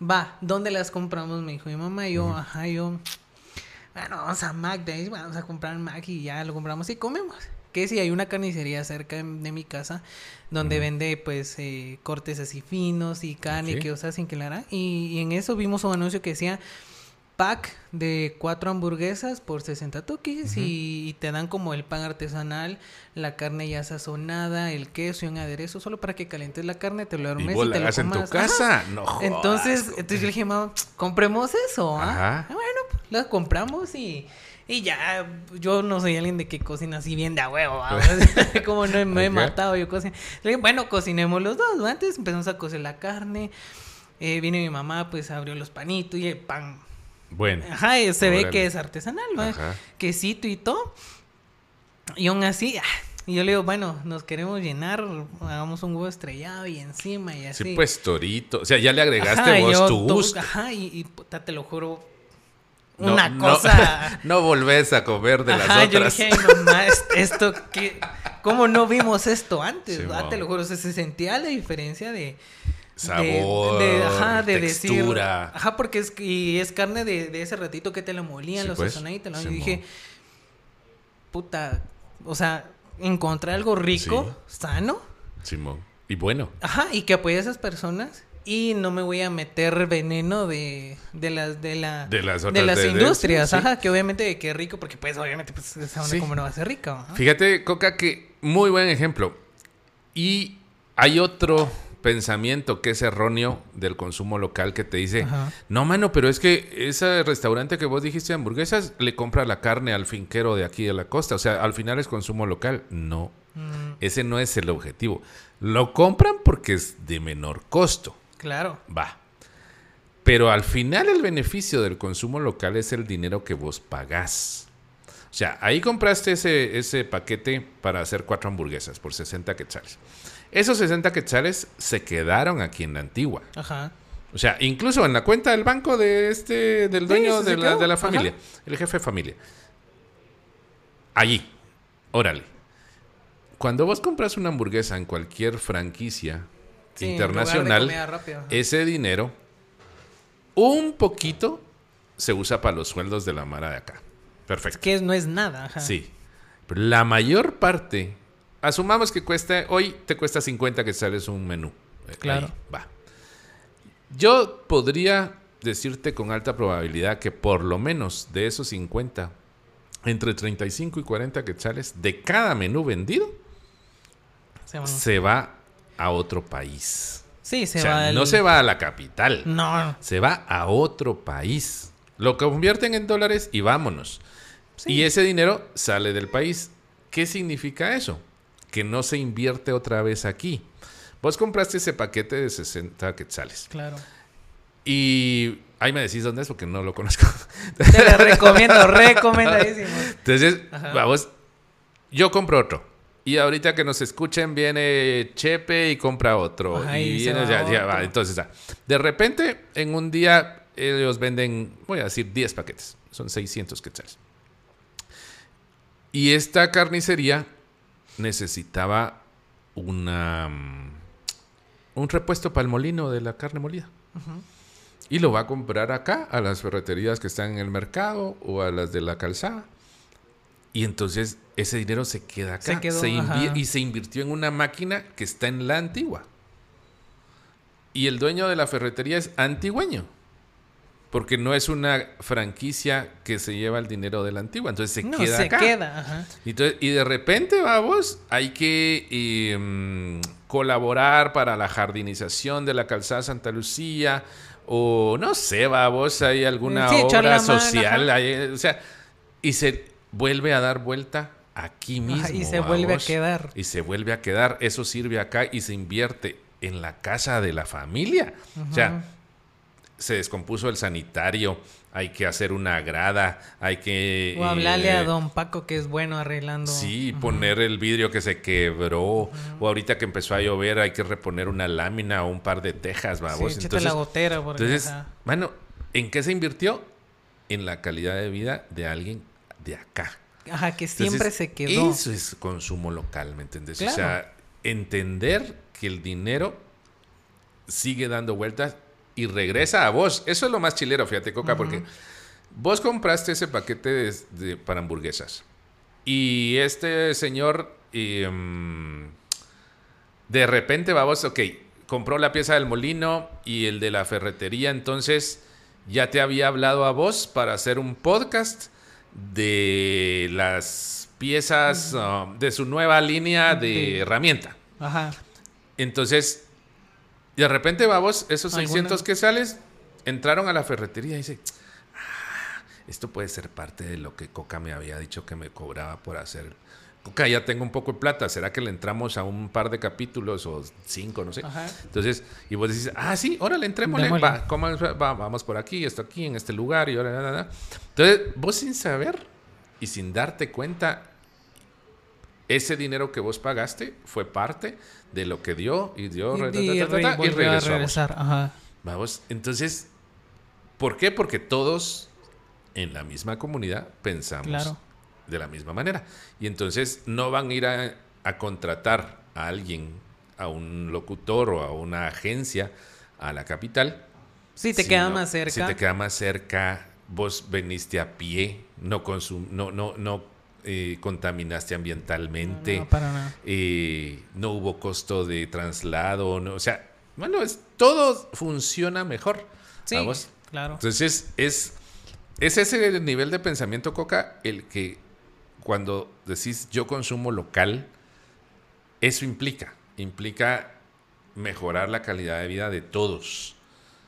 va, ¿dónde las compramos? Me dijo mi mamá, y yo, ajá, yo, bueno, vamos a Mac, de ahí vamos a comprar Mac y ya lo compramos y comemos. Que si hay una carnicería cerca de, de mi casa donde vende pues eh, cortes así finos y carne que usa sin que la hará. Y, y en eso vimos un anuncio que decía pack de cuatro hamburguesas por 60 toques y, y te dan como el pan artesanal, la carne ya sazonada, el queso y un aderezo solo para que calientes la carne, te lo y armes vos y la te lo hagas en tu. Ajá. casa. No jodas, Entonces, entonces yo le dije, compremos eso. ¿ah? Ajá. Ah, Bueno, pues compramos y, y ya, yo no soy alguien de que cocina así bien de a huevo, *laughs* *laughs* como no me he matado yo cocino. Bueno, cocinemos los dos, ¿va? Antes empezamos a cocer la carne, eh, viene mi mamá, pues abrió los panitos y el pan. Bueno. Ajá, y se ve que es artesanal. Ajá. Quesito y todo. Y aún así, ah, Y yo le digo, bueno, nos queremos llenar, hagamos un huevo estrellado y encima y así. Sí, pues torito. O sea, ya le agregaste Ajá, vos tu to- gusto. Ajá, y, y, te lo juro, No- una no- cosa... *laughs* No, volvés a comer de Ajá, las yo otras. dije, "Ay, mamá, es- esto que... ¿Cómo no vimos esto antes? Sí, mo. te lo juro, o sea, se sentía la diferencia de... Sabor, de, ajá, de textura. Decir, ajá, porque es, y es carne de, de ese ratito que te la molían, Sí, los pues. ¿no? Sí, y mo. dije, puta, o sea, encontrar algo rico, sano, Simón. Y bueno. Ajá, y que apoye a esas personas. Y no me voy a meter veneno de, de las de la De las de otras las de- de- industrias, sí, sí. ajá, que obviamente que rico, porque pues obviamente pues esa Sí. como no va a ser ajá. Fíjate, Coca, que muy buen ejemplo. Y hay otro pensamiento que es erróneo del consumo local que te dice, Ajá. no, mano, pero es que ese restaurante que vos dijiste de hamburguesas le compra la carne al finquero de aquí de la costa. O sea, al final es consumo local. No, Mm, ese no es el objetivo. Lo compran porque es de menor costo. Claro. Va. Pero al final el beneficio del consumo local es el dinero que vos pagás. O sea, ahí compraste ese, ese paquete para hacer cuatro hamburguesas por 60 quetzales. Esos 60 quetzales se quedaron aquí en la antigua. Ajá. O sea, incluso en la cuenta del banco de este, del dueño sí, de, la, de la Ajá. familia, el jefe de familia. Allí, órale. Cuando vos compras una hamburguesa en cualquier franquicia Sí, internacional, ese dinero, un poquito, se usa para los sueldos de la mara de acá. Perfecto. Que no es nada, ajá. Sí. Pero la mayor parte, asumamos que cuesta, hoy te cuesta 50 que sales un menú. Eh, Claro. ahí, va. Yo podría decirte con alta probabilidad que por lo menos de esos 50, entre 35 y 40 quetzales de cada menú vendido, Se se va a otro país. Sí, se o sea, va no se va a la capital, No, se va a otro país. Lo convierten en dólares y vámonos. Sí. Y ese dinero sale del país. ¿Qué significa eso? Que no se invierte otra vez aquí. Vos compraste ese paquete de 60 quetzales. claro. Y ahí me decís dónde es porque no lo conozco. Te lo *laughs* recomiendo, recomendadísimo. Entonces, Ajá. vamos, yo compro otro. Y ahorita que nos escuchen, viene Chepe y compra otro. Y viene, ya, ya va. Entonces, de repente, en un día, ellos venden, voy a decir, 10 paquetes. Son 600 quetzales. Y esta carnicería necesitaba una, mm, un repuesto para el molino de la carne molida. Y lo va a comprar acá, a las ferreterías que están en el mercado o a las de la calzada. Y entonces ese dinero se queda acá. Se quedó, ajá. y se invirtió en una máquina que está en la antigua. Y el dueño de la ferretería es antigüeño. Porque no es una franquicia que se lleva el dinero de la antigua. Entonces se No, queda se acá. queda, ajá. Y, entonces- y de repente, vamos, hay que eh, mm, colaborar para la jardinización de la calzada Santa Lucía. O no sé, vamos, hay alguna Sí, obra social. hay, o sea, y se vuelve a dar vuelta aquí mismo. Y se vuelve a quedar. Y se vuelve a quedar. Eso sirve acá y se invierte en la casa de la familia. O sea, se descompuso el sanitario, hay que hacer una grada, hay que... O hablarle eh, a don Paco que es bueno arreglando. Sí, poner el vidrio que se quebró. O ahorita que empezó a llover hay que reponer una lámina o un par de tejas, Sí, vamos. échate entonces, la gotera. Porque, entonces, ajá. bueno, ¿en qué se invirtió? En la calidad de vida de alguien de acá. Ajá, que siempre Entonces, se quedó. Eso es consumo local, ¿me entiendes? O sea, entender que el dinero sigue dando vueltas y regresa a vos. Eso es lo más chilero, fíjate, Coca, porque vos compraste ese paquete de- de- para hamburguesas. Y este señor, y, mm, de repente, vamos, ok, compró la pieza del molino y el de la ferretería, entonces ya te había hablado a vos para hacer un podcast de las piezas ah, de su nueva línea de herramienta. Ajá. Entonces, de repente, vamos, esos ¿Alguna? 600 que sales entraron a la ferretería y dice, "Ah, esto puede ser parte de lo que Coca me había dicho que me cobraba por hacer. Coca, ya tengo un poco de plata, ¿será que le entramos a un par de capítulos o cinco, no sé? Ajá. Entonces, y vos decís, ah, sí, órale, entrémosle, va, vamos por aquí, esto aquí, en este lugar, y ahora. Entonces, vos sin saber y sin darte cuenta, ese dinero que vos pagaste fue parte de lo que dio y dio Y, ta, ta, y ta, ta, re- ta, y regresó a regresar. Ajá. Vamos, entonces, ¿por qué? Porque todos en la misma comunidad pensamos Claro. De la misma manera. Y entonces no van a ir a, a contratar a alguien, a un locutor o a una agencia a la capital. Sí, te queda más cerca. Si te queda más cerca, vos veniste a pie, no, consum no, no, no eh, contaminaste ambientalmente. No, para nada. eh, no hubo costo de traslado, no, o sea, bueno, es, todo funciona mejor. Sí, ¿vamos? claro. Entonces, es, es ese el nivel de pensamiento, Coca, el que cuando decís yo consumo local, eso implica, implica mejorar la calidad de vida de todos.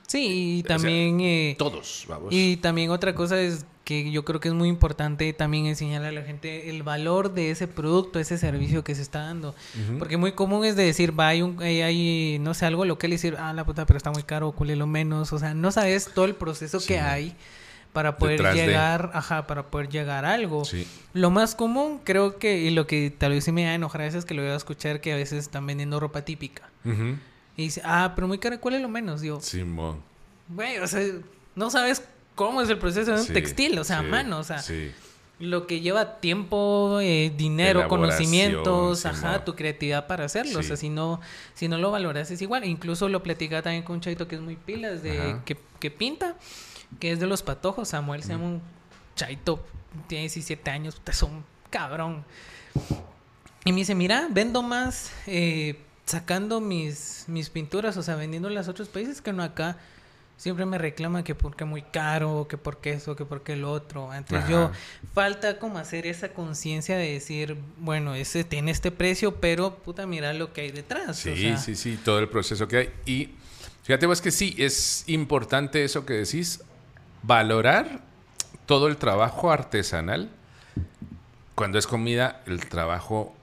Sí, y sea, también... eh, Todos, vamos. Y también otra cosa es que yo creo que es muy importante también enseñarle a la gente el valor de ese producto, ese servicio que se está dando. Porque muy común es de decir, va, hay, un, hay, hay, no sé, algo local y decir, ah, la puta, pero está muy caro, culé menos. O sea, no sabes todo el proceso Sí. que hay para poder Detrás de. llegar, ajá, para poder llegar a algo. Sí. Lo más común, creo que, y lo que tal vez sí me da enojar a veces es que lo voy a escuchar que a veces están vendiendo ropa típica. Y dice, ah, pero muy caro, ¿cuál es lo menos? Digo, Simón. Güey, o sea, no sabes cómo es el proceso de un Sí, textil, o sea, a mano, o sea, sí. lo que lleva tiempo, eh, dinero, conocimientos, ajá, tu creatividad para hacerlo, o sea, si no, si no lo valoras es igual, incluso lo platicaba también con un chavito que es muy pilas, de que pinta, que es de los patojos, Samuel se llama un chavito, tiene 17 años, puta, es un cabrón. Y me dice, mira, vendo más eh, sacando mis, mis pinturas, o sea, vendiéndolas a otros países que no acá. Siempre me reclama que porque muy caro, que porque eso, que porque el otro. Entonces Ajá. yo, falta como hacer esa conciencia de decir, bueno, ese tiene este precio, pero puta, mira lo que hay detrás. Sí, o sea, sí, sí, todo el proceso que hay. Y fíjate vos que sí, es importante eso que decís, valorar todo el trabajo artesanal. Cuando es comida, el trabajo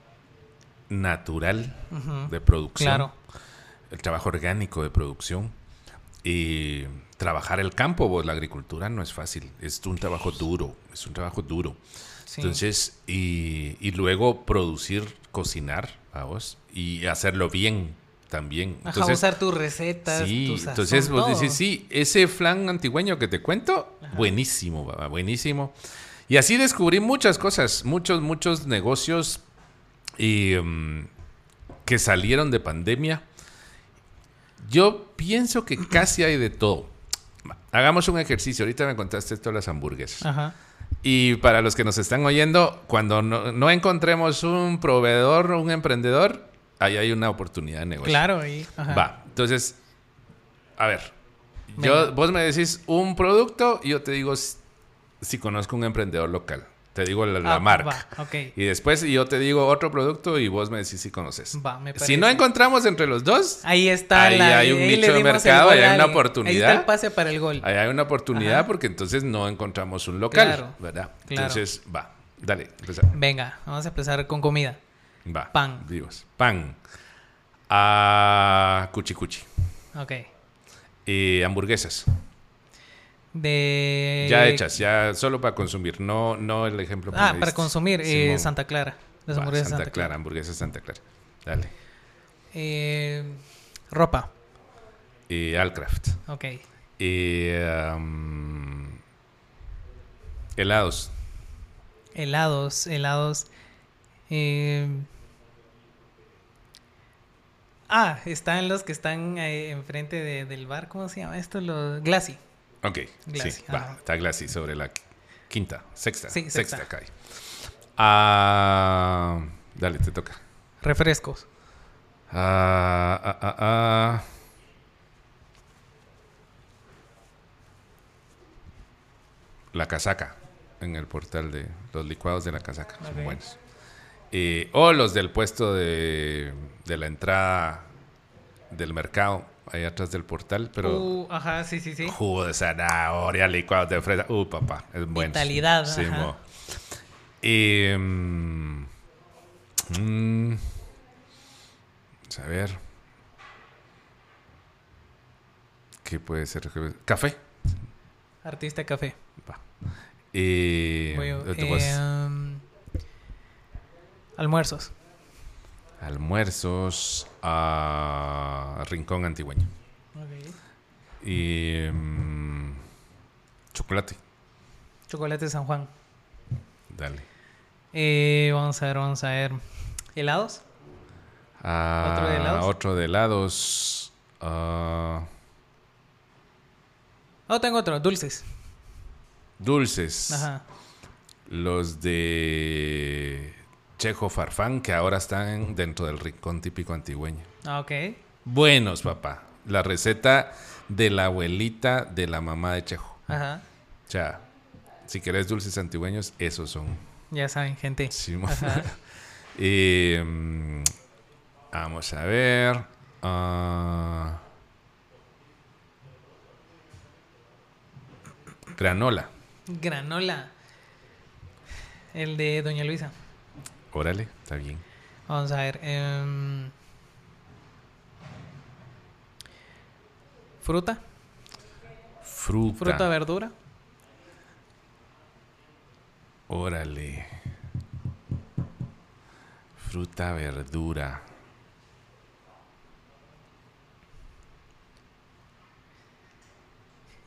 natural de producción. Claro. El trabajo orgánico de producción. Y trabajar el campo, vos, la agricultura no es fácil. Es un trabajo duro, es un trabajo duro. Sí. Entonces, y, y luego producir, cocinar, vos, y hacerlo bien también. Ajá, Entonces, usar tus recetas, sí, tu sazón, entonces vos todo. decís, sí, ese flan antigüeño que te cuento, buenísimo, buenísimo. Y así descubrí muchas cosas, muchos, muchos negocios y, mm, que salieron de pandemia. Yo pienso que *clears throat* casi hay de todo. Hagamos un ejercicio. Ahorita me contaste esto de las hamburguesas. Ajá. Y para los que nos están oyendo, cuando no, no encontremos un proveedor o un emprendedor, ahí hay una oportunidad de negocio. Claro, y, ajá. Va, entonces, a ver, yo, vos me decís un producto y yo te digo si, si conozco un emprendedor local. Te digo la, la Ah, marca. va, ok. Y después yo te digo otro producto y vos me decís si conoces. Va, me si no encontramos entre los dos, Ahí está Ahí la- hay un ahí nicho de mercado, ahí hay una. Ahí oportunidad. está el pase para el gol. ahí hay una oportunidad Ajá. porque entonces no encontramos un local, Claro, ¿verdad? claro. Entonces, va, dale, empezá. Venga, vamos a empezar con comida. Va. Pan. Dios. Pan. Ah, cuchi cuchi. Ok. Y hamburguesas. De... Ya hechas, ya solo para consumir, no, no el ejemplo. Ah, para consumir. eh. Santa Clara. Las Va, hamburguesas Santa, Santa, Clara, Clara. hamburguesas Santa Clara. Dale. Eh, ropa. Y Alcraft. Ok. Y um, helados. Helados. Helados. Eh, Ah, están los que están eh, enfrente de- del bar. ¿Cómo se llama esto? Los Glassy. Ok, Glassy, sí, va, está Glassy sobre la qui- quinta, sexta, Sí, sexta, sexta. calle. Ah, dale, te toca. Refrescos. Ah, ah, ah, ah. La casaca, en el portal de los licuados de la casaca, son buenos. Eh, o los del puesto de, de la entrada del mercado, ahí atrás del portal, pero Uh, ajá, sí, sí, sí. jugo de zanahoria, licuados de fresa. Uh, papá, es bueno. Vitalidad, Sí, ajá. mm, vamos a ver. ¿Qué puede ser? Café. Artista café. Va. Eh, Almuerzos. Almuerzos a Rincón Antigüeño. Y mm, chocolate. Chocolate San Juan. Dale. Eh, vamos a ver, vamos a ver. ¿Helados? Ah, ¿Otro de helados? Otro de helados. Ah, Oh, tengo otro. Dulces. dulces. Ajá. Los de Chejo Farfán, que ahora están dentro del rincón típico antigüeño. Ah, ok. Buenos, papá. La receta de la abuelita de la mamá de Chejo. Ajá. O sea, si querés dulces antigüeños, esos son. Ya saben, gente. Sí. *laughs* Eh, vamos a ver. Ah, granola. Granola. El de Doña Luisa. Órale, está bien. Vamos a ver. em, fruta. Fruta. Fruta, verdura. Órale. Fruta, verdura.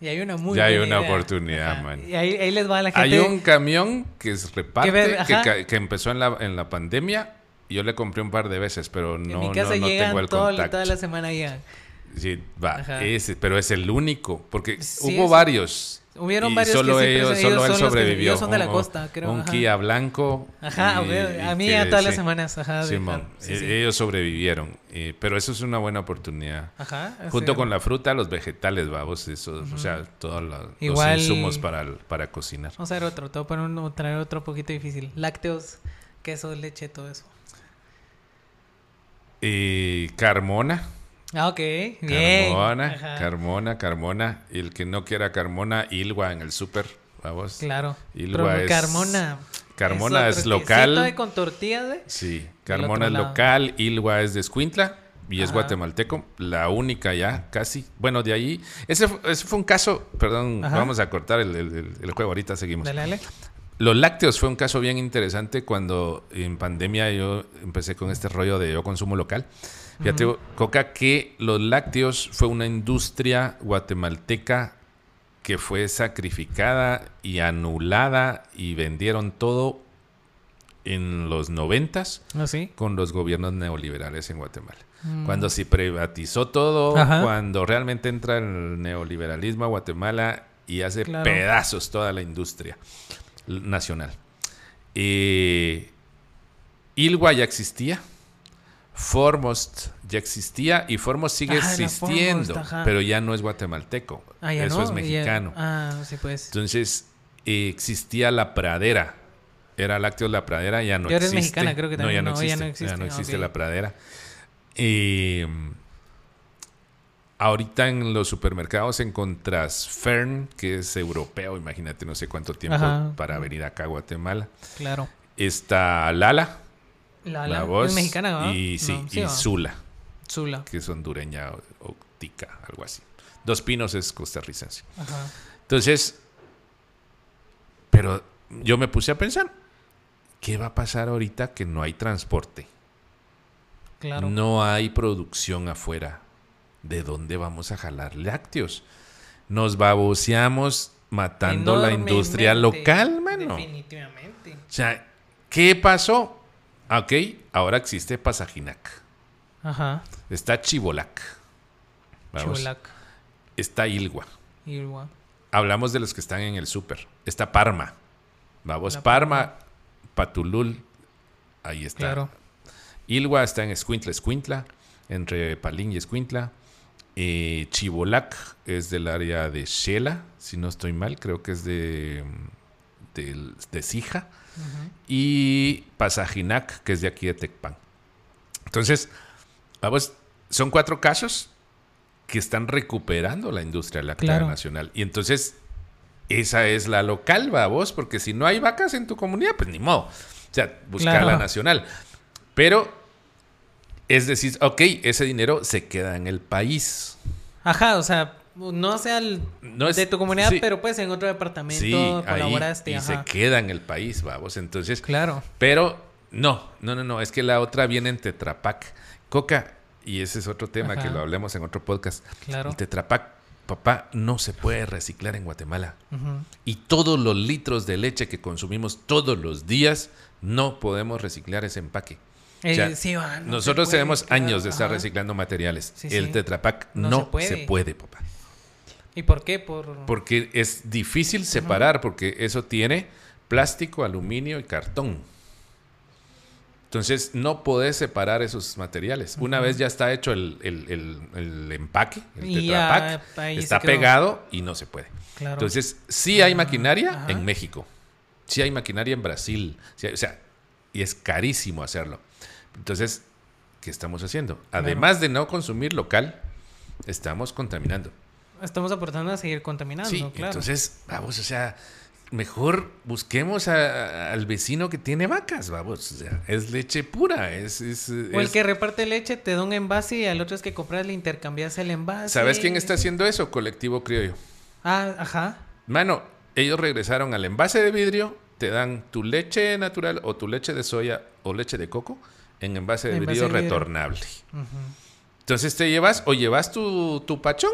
Y hay una muy Ya hay una idea. oportunidad, Ajá. man. Y ahí, ahí les va a la gente. Hay un camión que se reparte, ver, que, ajá. ca- que empezó en la, en la pandemia. Yo le compré un par de veces, pero en no, mi casa no, no llegan tengo el todo- contacto. toda la semana llegan. Sí, va, ese, pero es el único, porque Sí, hubo es- varios. Hubieron y varios que solo sí, ellos, solo ellos él los que- sobrevivió. ellos son de la Un- costa, creo, Un ajá. Kia blanco. Ajá, y- a y mí que a todas las semanas, ajá. Simón, sí, e- sí. ellos sobrevivieron. pero eso es una buena oportunidad. Ajá. Junto con la fruta, los vegetales, vamos, eso, o sea, todos Igual- los insumos para, para cocinar. Vamos a ver otro. Te voy a poner uno- traer otro poquito difícil. Lácteos, queso, leche, todo eso. Eh, Carmona. Ah, ok. Bien. Carmona, Ajá. Carmona, Carmona. Y el que no quiera Carmona, Ilwa en el súper. Vamos. Claro. Ilwa Pero es- Carmona. Carmona es, local. de con tortillas, ¿eh? Sí, Carmona es lado. local, Ilwa es de Escuintla y es Ajá. guatemalteco, la única ya, casi. Bueno, de ahí, ese, ese fue un caso, perdón, Ajá. vamos a cortar el, el- el- el juego, ahorita seguimos. Dale, dale. Los lácteos fue un caso bien interesante cuando en pandemia yo empecé con este rollo de yo consumo local. Fíjate, Coca, que los lácteos fue una industria guatemalteca que fue sacrificada y anulada y vendieron todo en los noventas ¿Ah, sí? con los gobiernos neoliberales en Guatemala. Cuando se privatizó todo, Ajá. cuando realmente entra el neoliberalismo a Guatemala y hace Claro. pedazos toda la industria nacional. Eh, Ilgua ya existía. Formost ya existía y Formost sigue Ah, existiendo, pero ya no es guatemalteco. Ah, ya Eso no, es ya- mexicano. Ah, sí, pues. Entonces, eh, existía la pradera. Era Lácteos La Pradera, ya no Y ahora es existe. mexicana, creo que No, también, ya no no, ya existe. no existe, Ya no existe. La Pradera. Mm, ahorita en los supermercados encontrás Fern, que es europeo, imagínate, no sé cuánto tiempo Ajá. para venir acá a Guatemala. Claro. Está Lala, La, la, voz. es mexicana, ¿no? Y, sí, No, y. Zula, Zula. que es hondureña o, o tica, algo así. Dos Pinos es costarricense. Ajá. Entonces, pero yo me puse a pensar, ¿qué va a pasar ahorita que no hay transporte? Claro. No hay producción afuera. ¿De dónde vamos a jalar lácteos? Nos baboseamos matando la industria local, mano. Definitivamente. O sea, ¿qué pasó? Ok, ahora existe Pasajinac. Ajá. Está Chibolac. Vamos. Chulac. Está Ilgua. Igual. Hablamos de los que están en el súper. Está Parma. Vamos, La Parma, Patulul. Ahí está. Claro. Ilgua está en Escuintla, Escuintla. Entre Palín y Escuintla. Eh, Chibolac es del área de Shela, si no estoy mal. Creo que es de, del- de Sija. Y Pasajinac, que es de aquí de Tecpan. Entonces, vamos, son cuatro casos que están recuperando la industria láctea Claro. nacional. Y entonces, esa es la local, vos, porque si no hay vacas en tu comunidad, pues ni modo. O sea, buscar Claro. la nacional. Pero, es decir, ok, ese dinero se queda en el país. Ajá, o sea, no sea el No es- de tu comunidad, sí. pero pues en otro departamento Sí, ahí, colaboraste. y ajá. se queda en el país, vamos. Entonces, Claro. Pero No, no, no, no. Es que la otra viene en Tetrapac. Coca, y ese es otro tema Ajá. que lo hablemos en otro podcast. Claro. El Tetrapac, papá, no se puede reciclar en Guatemala. Ujú. Y todos los litros de leche que consumimos todos los días, no podemos reciclar ese empaque. Eh, O sea, sí, va, no Nosotros puede, tenemos claro, años de estar ajá. reciclando materiales. Sí, el. Tetrapac No no, se puede. se puede, papá. ¿Y por qué? Por... Porque es difícil separar, porque eso tiene plástico, aluminio y cartón. Entonces no podés separar esos materiales. Una vez ya está hecho el, el- el- el empaque, el Y ya, Tetrapac, ahí se está pegado y no se puede. Claro. Entonces, sí hay maquinaria ajá. en México. Sí hay maquinaria en Brasil. sí hay- o sea, y es carísimo hacerlo. Entonces, ¿qué estamos haciendo? Además de no consumir local, estamos contaminando. Estamos aportando a seguir contaminando, Sí, claro. entonces, vamos, o sea, mejor busquemos a- a- al vecino que tiene vacas, vamos. O sea, es leche pura, es... es- o el es- que reparte leche te da un envase y al otro es que compras le intercambias el envase. ¿Sabes quién está haciendo eso? Colectivo Criollo. Ah, ajá. Mano, ellos regresaron al envase de vidrio, te dan tu leche natural o tu leche de soya o leche de coco en envase de vidrio retornable. Entonces te llevas o llevas tu, tu pachón,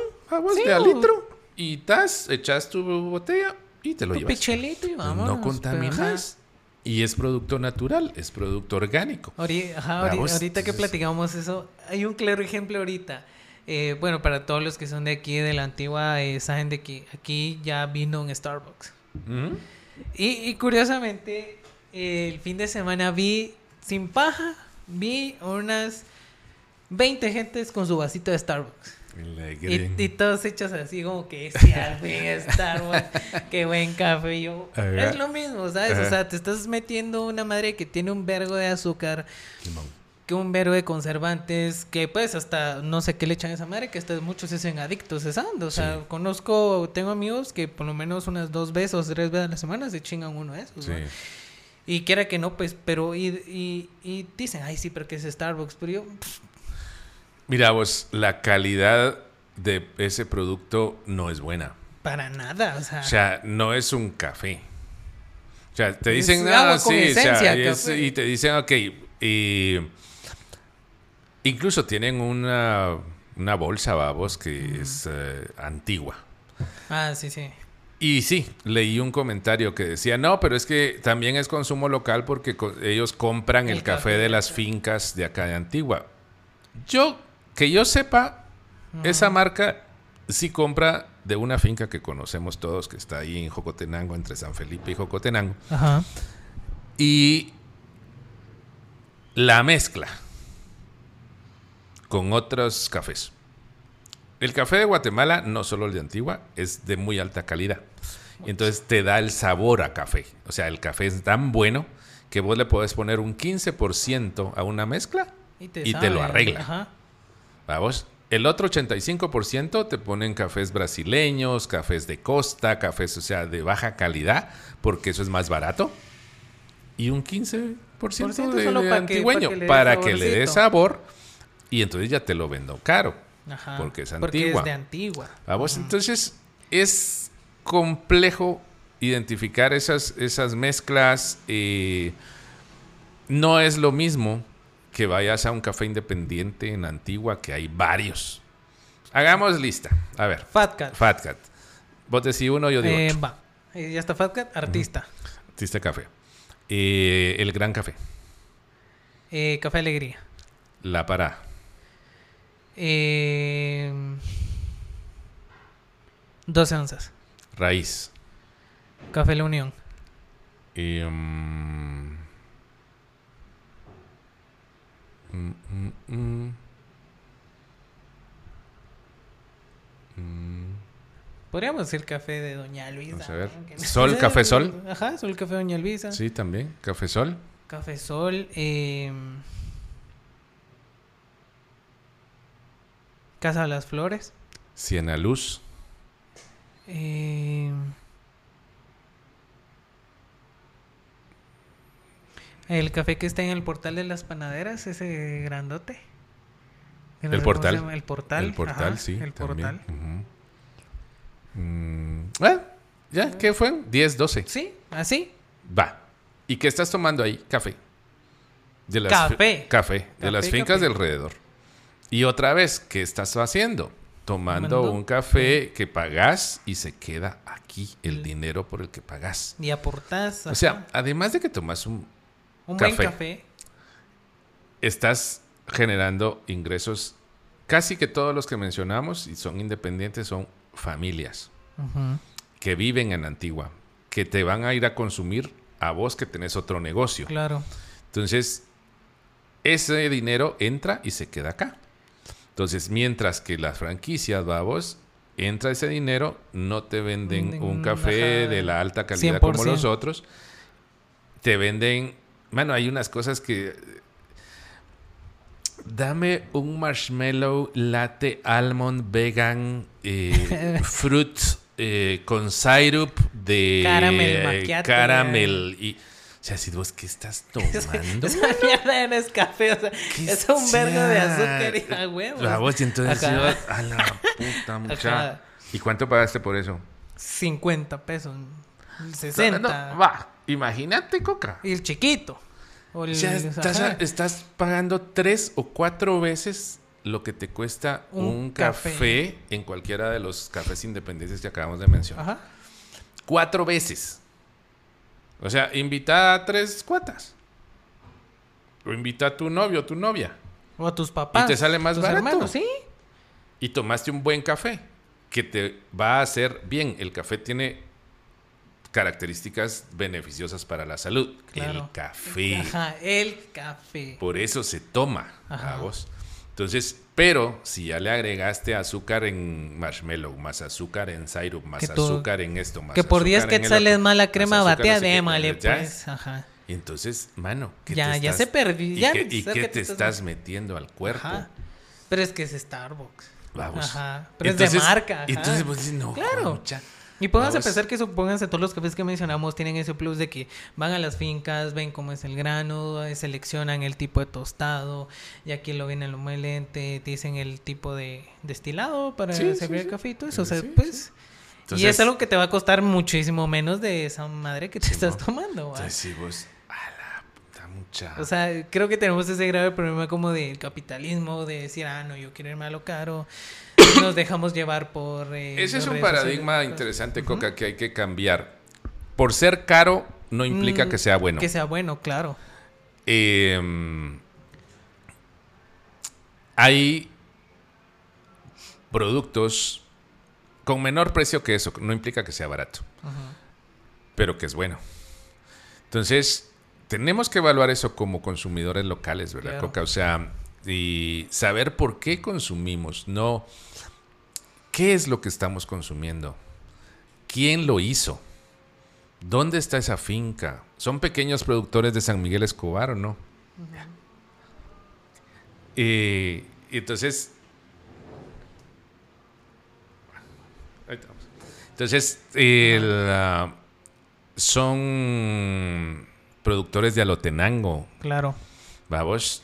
Sí, de a o- litro, y tas, echas tu botella y te lo Tu llevas. pichelito y vámonos. no contaminas. Y es producto natural, es producto orgánico. ajá. Ori- ajá, ori- Vamos, ahorita que platicamos eso, hay un claro ejemplo ahorita. Eh, bueno, para todos los que son de aquí, de la antigua, eh, saben de que aquí ya vino un Starbucks. ¿Mm? Y, y curiosamente, eh, el fin de semana vi, sin paja, vi unas 20 gentes con su vasito de Starbucks. Y, y todos hechos así como que sí, al Starbucks, qué buen café. Yo, Ajá. es lo mismo, ¿sabes? Ajá. O sea, te estás metiendo una madre que tiene un vergo de azúcar, Limón. que un vergo de conservantes, que pues hasta no sé qué le echan a esa madre, que hasta muchos se hacen adictos cesando. O sea, Sí. conozco, tengo amigos que por lo menos unas dos veces o tres veces a la semana se chingan uno de esos. Sí. ¿no? Y quiera que no, pues, pero, y, y, y dicen, ay, sí, pero que es Starbucks. Pero yo, pff, Mira vos, la calidad de ese producto no es buena. para nada. O sea, O sea, no es un café. O sea, te dicen, agua ah, sí, o sea, esencia, y, es- y te dicen, ok, y incluso tienen una, una bolsa, babos, que es eh, antigua. ah, sí, sí. Y sí, leí un comentario que decía, no, pero es que también es consumo local porque co- ellos compran el, El café, café, de las fincas de acá de Antigua. Yo, que yo sepa, esa marca sí compra de una finca que conocemos todos, que está ahí en Jocotenango, entre San Felipe y Jocotenango. Ajá. Y la mezcla con otros cafés. El café de Guatemala, no solo el de Antigua, es de muy alta calidad. Entonces te da el sabor a café. O sea, el café es tan bueno que vos le podés poner un 15% a una mezcla y te, lo arregla. Ajá. Vamos. El otro 85% te ponen cafés brasileños, cafés de costa, cafés, o sea, de baja calidad, porque eso es más barato. Y un 15% ciento de, solo de pa' que- antigüeño, que para que le dé sabor. Y entonces ya te lo vendo caro. Ajá. Porque es Porque antigua. es de antigua. Vamos, entonces es complejo identificar esas, esas mezclas. eh, no es lo mismo que vayas a un café independiente en Antigua, que hay varios. Hagamos lista. A ver, Fat Cat. Fat Cat. Vos decís uno, yo digo Eh, otro. va. Eh, ya está Fat Cat, artista. Artista Café. Eh, el Gran Café. Eh, Café Alegría. La Pará. Eh, 12 onzas. Raíz. Café La Unión. Mm, mm, mm, Podríamos decir café de Doña Luisa. Vamos a ver. ¿no? Que- Sol, Café Sol. Ajá, Sol Café Doña Luisa. Sí, también. Café Sol. Café Sol. eh, Casa de las Flores. Siena Luz. eh, el café que está en el portal de las panaderas, ese grandote. No El portal. El portal. El portal, ajá, sí. El también. portal. Mm, ah, ¿Ya? ¿Qué fue? 10, 12. Sí, así. Va. ¿Y qué estás tomando ahí? Café. De las Café. Café. De Café, las fincas café. de alrededor. Y otra vez, ¿qué estás haciendo? Tomando un café que pagás y se queda aquí el dinero por el que pagás. Y aportás. O sea, además de que tomas un... un café. buen café. Estás generando ingresos. Casi que todos los que mencionamos y son independientes son familias que viven en Antigua, que te van a ir a consumir a vos que tenés otro negocio. Claro. Entonces, ese dinero entra y se queda acá. Entonces, mientras que las franquicias, vamos, entra ese dinero, no te venden un café ajá, de la alta calidad como 100%. los otros. Te venden, bueno, hay unas cosas que... Dame un marshmallow latte almond vegan eh, *laughs* fruit eh, con syrup de Caramel caramel y sea, si vos qué estás *laughs* tomando, Esa mierda no es café, o sea, ¿Qué es un vergo de azúcar y a huevos. La voz y entonces a la puta mucha. Ajá. ¿Y cuánto pagaste por eso? 50 pesos. 60. No, no, va, imagínate, Coca. Y el chiquito. O el- O sea, estás, pagando tres o cuatro veces lo que te cuesta un, Un café. café. en cualquiera de los cafés independientes que acabamos de mencionar. Ajá. Cuatro veces. O sea, invita a tres cuatas. O invita a tu novio o tu novia. O a tus papás. te sale más tus barato. hermanos, sí. y tomaste un buen café que te va a hacer bien. El café tiene características beneficiosas para la salud. Claro. El café. Ajá, el café. Por eso se toma Ajá. a vos. Entonces, pero si ya le agregaste azúcar en marshmallow, más azúcar en syrup, más Que todo- azúcar en esto, más Que por 10 azúcar en el quetzales más la crema batea, démale, pues. Ajá. Entonces, mano, ¿qué Ya- te ya estás- se perdió, ¿Y ya qué, y qué que te te estás- estás metiendo al cuerpo? Ajá. Pero es que es Starbucks. Vamos. Ajá. Pero es de Entonces- marca. ajá. Entonces vos dices, no, Claro. mucha. Y pónganse a pensar que supónganse todos los cafés que mencionamos tienen ese plus de que van a las fincas, ven cómo es el grano, eh, seleccionan el tipo de tostado, y aquí lo vienen, lo muelen, te dicen el tipo de destilado para Sí, servir sí. el café y todo eso. O sea, pues. y es algo que te va a costar muchísimo menos de esa madre que te estás tomando. ¿va? Sí, vos, puta mucha. O sea, creo que tenemos ese grave problema como del capitalismo, de decir, ah, no, yo quiero irme a lo caro. *laughs* Nos dejamos llevar por... eh, Ese es un paradigma sociales. interesante, Coca, que hay que cambiar. Por ser caro no implica Mm, que sea bueno. Que sea bueno, claro. Eh, hay productos con menor precio que eso. No implica que sea barato, pero que es bueno. Entonces, tenemos que evaluar eso como consumidores locales, ¿verdad, Claro. Coca? O sea, y saber por qué consumimos, no qué es lo que estamos consumiendo, quién lo hizo, dónde está esa finca, son pequeños productores de San Miguel Escobar o no. Eh, y entonces, ahí estamos. Entonces, el, ah, son productores de Alotenango, Claro. vamos.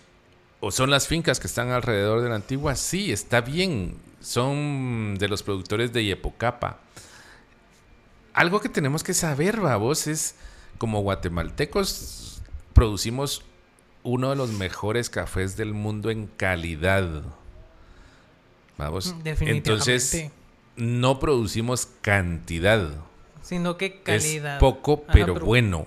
¿O son las fincas que están alrededor de la antigua? Sí, está bien. Son de los productores de Yepocapa. Algo que tenemos que saber, vamos, es como guatemaltecos producimos uno de los mejores cafés del mundo en calidad. Vamos. Mm, definitivamente. Entonces, no producimos cantidad. Sino que calidad. Es poco, pero, bueno.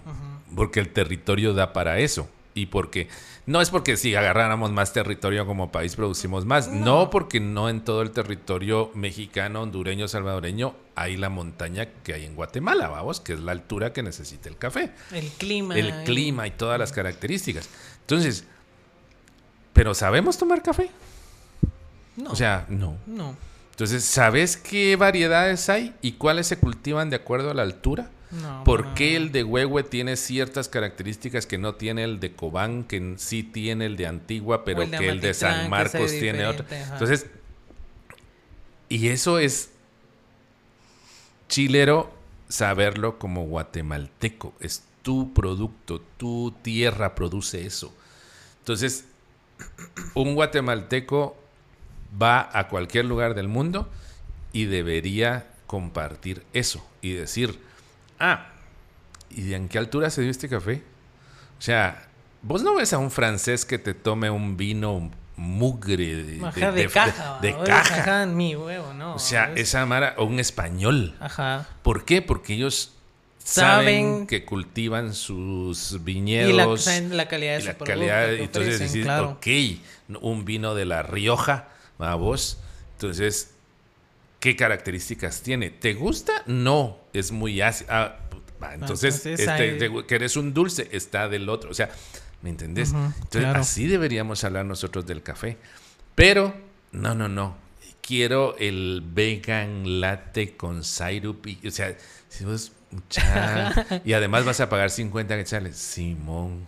Porque el territorio da para eso. Y porque no es porque si agarráramos más territorio como país producimos más. No, porque no en todo el territorio mexicano, hondureño, salvadoreño hay la montaña que hay en Guatemala, vamos, que es la altura que necesita el café. El clima. El clima y todas las características. Entonces, ¿pero sabemos tomar café? No. O sea, no. No. Entonces, ¿sabes qué variedades hay y cuáles se cultivan de acuerdo a la altura? No. ¿Por no. qué el de Huehue tiene ciertas características que no tiene el de Cobán, que sí tiene el de Antigua, pero el de que el de San Marcos tiene otro? ajá. Entonces, y eso es chilero saberlo como guatemalteco. Es tu producto, tu tierra produce eso. Entonces, *clears throat* un guatemalteco va a cualquier lugar del mundo y debería compartir eso y decir, ah, ¿y de en qué altura se dio este café? O sea, vos no ves a un francés que te tome un vino mugre de, Ajá, de, caja. de caja. Mi huevo, no. O sea, es- esa mara, o un español. Ajá. ¿Por qué? Porque ellos saben, Saben- que cultivan sus Y la, viñedos. saben la calidad de y su la producto calidad, que entonces ofrecen, decís, claro. ok, un vino de La Rioja, a vos. Entonces, ¿qué características tiene? ¿Te gusta? No, es muy ácido. Ah, va, entonces, entonces este, hay- que eres un dulce, está del otro. O sea, ¿me entendés? Entonces, claro. así deberíamos hablar nosotros del café. Pero, no, no, no. Quiero el vegan latte con syrup. Y, o sea, si vos, mucha- *laughs* y además vas a pagar 50 quetzales. Simón.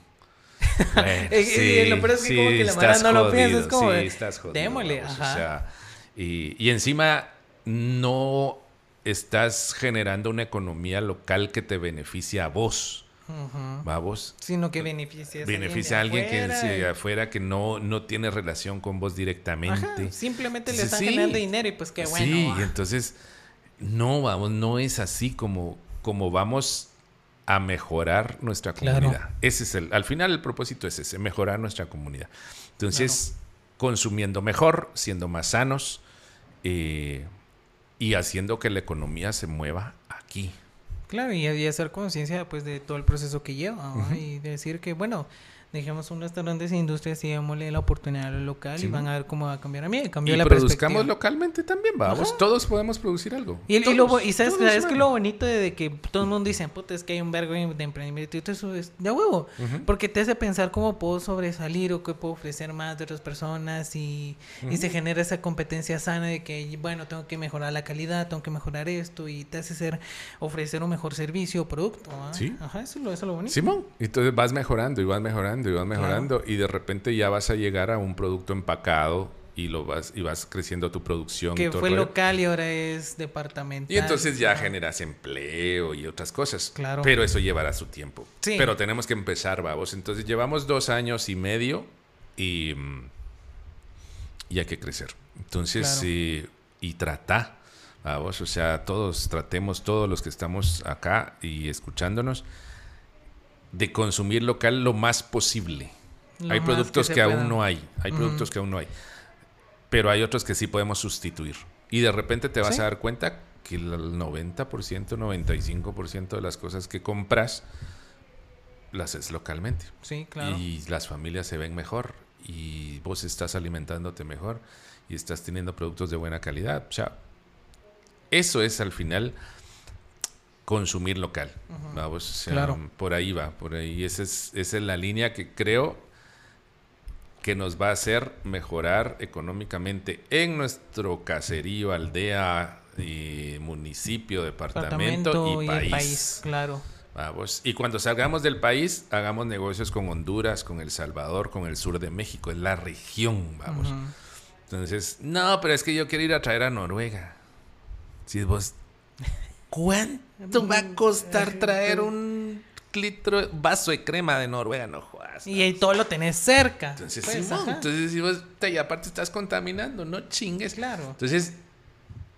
*laughs* Bueno, eh, lo peor es que como que la mara no lo piensa, es como sí, estás jodido, démosle, vamos, ajá. O sea, y, y encima no estás generando una economía local que te beneficia a vos. Ujú. ¿Va vos? Sino que beneficia, Beneficia a alguien que afuera sí, y- afuera que no, no tiene relación con vos directamente. Ajá, simplemente le están sí. generando dinero y pues qué bueno. Sí, y entonces, no, vamos, no es así como, como vamos a mejorar nuestra Claro. comunidad. Ese es el, al final el propósito es ese, mejorar nuestra comunidad. Entonces, consumiendo mejor, siendo más sanos eh, y haciendo que la economía se mueva aquí. Claro, y, y hacer conciencia pues de todo el proceso que lleva ¿va? y decir que bueno, dejemos un restaurante sin industrias y démosle la oportunidad a lo local Sí. y van a ver cómo va a cambiar a mí, cambió Y la produzcamos localmente también, vamos. Ajá. Todos podemos producir algo. Y, el- y lo, y sabes, sabes que lo bonito de, que todo el mundo dice, puta, es que hay un vergo de emprendimiento y todo eso es de huevo. Porque te hace pensar cómo puedo sobresalir o qué puedo ofrecer más de otras personas y, y se genera esa competencia sana de que, bueno, tengo que mejorar la calidad, tengo que mejorar esto y te hace ser, ofrecer un mejor servicio o producto. ¿ah? Sí. Ajá, eso eso es lo bonito. Simón, entonces vas mejorando y vas mejorando y vas mejorando y de repente ya vas a llegar a un producto empacado y lo vas y vas creciendo tu producción. y que todo fue rollo. local y ahora es departamental. Y entonces ya generas empleo y otras cosas. Claro. Pero eso llevará su tiempo. Sí. Pero tenemos que empezar, vamos. Entonces llevamos dos años y medio y, mm, y hay que crecer. Entonces, Claro. eh, y trata, vamos. O sea, todos tratemos, todos los que estamos acá y escuchándonos, de consumir local lo más posible. Lo hay más productos que, aún no hay. Hay productos que aún no hay. Pero hay otros que sí podemos sustituir. Y de repente te vas Sí. a dar cuenta que el 90%, 95% de las cosas que compras las es localmente. Sí, claro. Y las familias se ven mejor. Y vos estás alimentándote mejor. Y estás teniendo productos de buena calidad. O sea, eso es al final consumir local. Vamos, o sea, Claro. por ahí va, por ahí. Esa es, esa es la línea que creo que nos va a hacer mejorar económicamente en nuestro caserío, aldea, y municipio, departamento, y, país. claro. Vamos. Y cuando salgamos del país, hagamos negocios con Honduras, con El Salvador, con el sur de México, es la región, vamos. Entonces, no, pero es que yo quiero ir a traer a Noruega. Si vos, ¿cuánto *laughs* va a costar traer un litro, vaso de crema de Noruega? No jodas. Y ahí todo lo tenés cerca. Entonces, pues, ajá. entonces si vos, te- y aparte estás contaminando, no chingues. Claro. Entonces,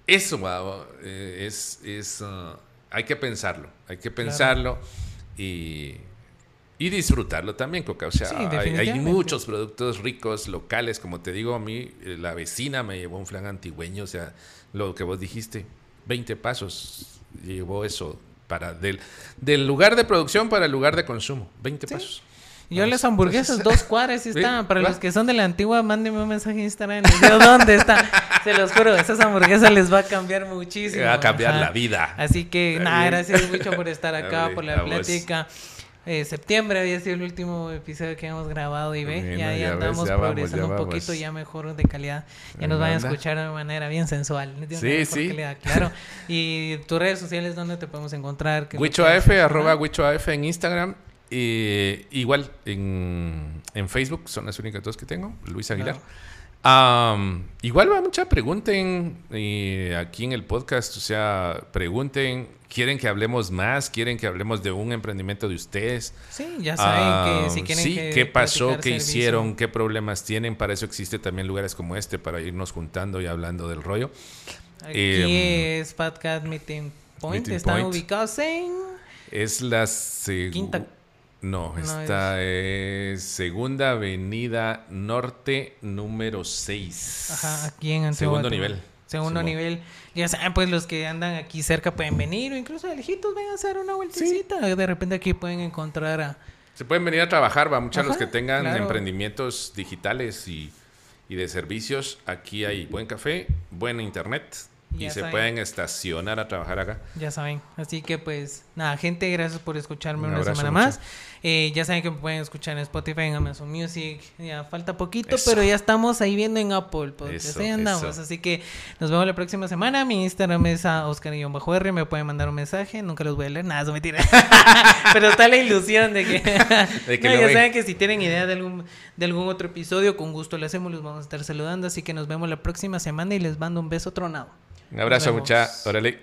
eso va, eh, es, es ah, hay que pensarlo, hay que pensarlo y, y disfrutarlo también, Coca. O sea, Sí, hay- hay, muchos productos ricos, locales, como te digo, a mí eh, la vecina me llevó un flan antigüeño, o sea, lo que vos dijiste, 20 pasos llevó eso para del, del lugar de producción para el lugar de consumo, 20 pasos. Yo las hamburguesas, dos cuadras, *laughs* sí Sí, están. Para los que son de la antigua, mándenme un mensaje en Instagram. Les digo dónde está. Se los juro, esas hamburguesas les va a cambiar muchísimo. Va a cambiar Ajá. la vida. Así que, Está nada, gracias mucho por estar *laughs* acá, por la vos. Eh, septiembre había sido el último episodio que hemos grabado y ve, Bueno, ya, ya ya ves, andamos ya vamos, progresando un vamos. poquito, ya mejor de calidad. Ya nos van a escuchar de manera bien sensual. de Sí, sí. calidad, claro. Y tus redes sociales, ¿dónde te podemos encontrar? ¿Qué es lo Wicho que AF, haces? arroba Ajá. Wicho AF en Instagram. Y igual en, en Facebook, son las únicas dos que tengo. Luis Aguilar. Am, igual va mucha pregunten eh, aquí en el podcast, o sea, pregunten, quieren que hablemos más, quieren que hablemos de un emprendimiento de ustedes. Sí, ya saben Ah, que si quieren sí, que qué pasó, qué servicio- hicieron, qué problemas tienen, para eso existe también lugares como este, para irnos juntando y hablando del rollo. Aquí Eh, es Podcast Meeting Point. Meeting Están Point. ubicados en Es la Quinta. No, No, esta es Segunda Avenida Norte número 6. Ajá, aquí en Antigua Segundo nivel. Segundo Simón. nivel. Ya saben, pues los que andan aquí cerca pueden venir o incluso de lejitos vengan a hacer una vueltecita. De repente aquí pueden encontrar a... Se pueden venir a trabajar, va, muchos los que tengan claro. emprendimientos digitales y, y de servicios. Aquí hay buen café, buen internet y se saben. pueden estacionar a trabajar acá. Ya saben. Así que pues nada, gente, gracias por escucharme Un una semana mucho. más. Eh, ya saben que me pueden escuchar en Spotify, en Amazon Music. Ya falta poquito, Eso. pero ya estamos ahí viendo en Apple Podcast. Eso, ahí andamos. eso. Así que nos vemos la próxima semana. Mi Instagram es a Oscar-R. Me pueden mandar un mensaje. Nunca los voy a leer. Nada, eso es mentira. *laughs* pero está la ilusión de que... *laughs* De que *laughs* No, lo ya ven. saben que si tienen idea de algún, de algún otro episodio, con gusto lo hacemos. Los vamos a estar saludando. Así que nos vemos la próxima semana y les mando un beso tronado. Un abrazo, muchachos. Órale.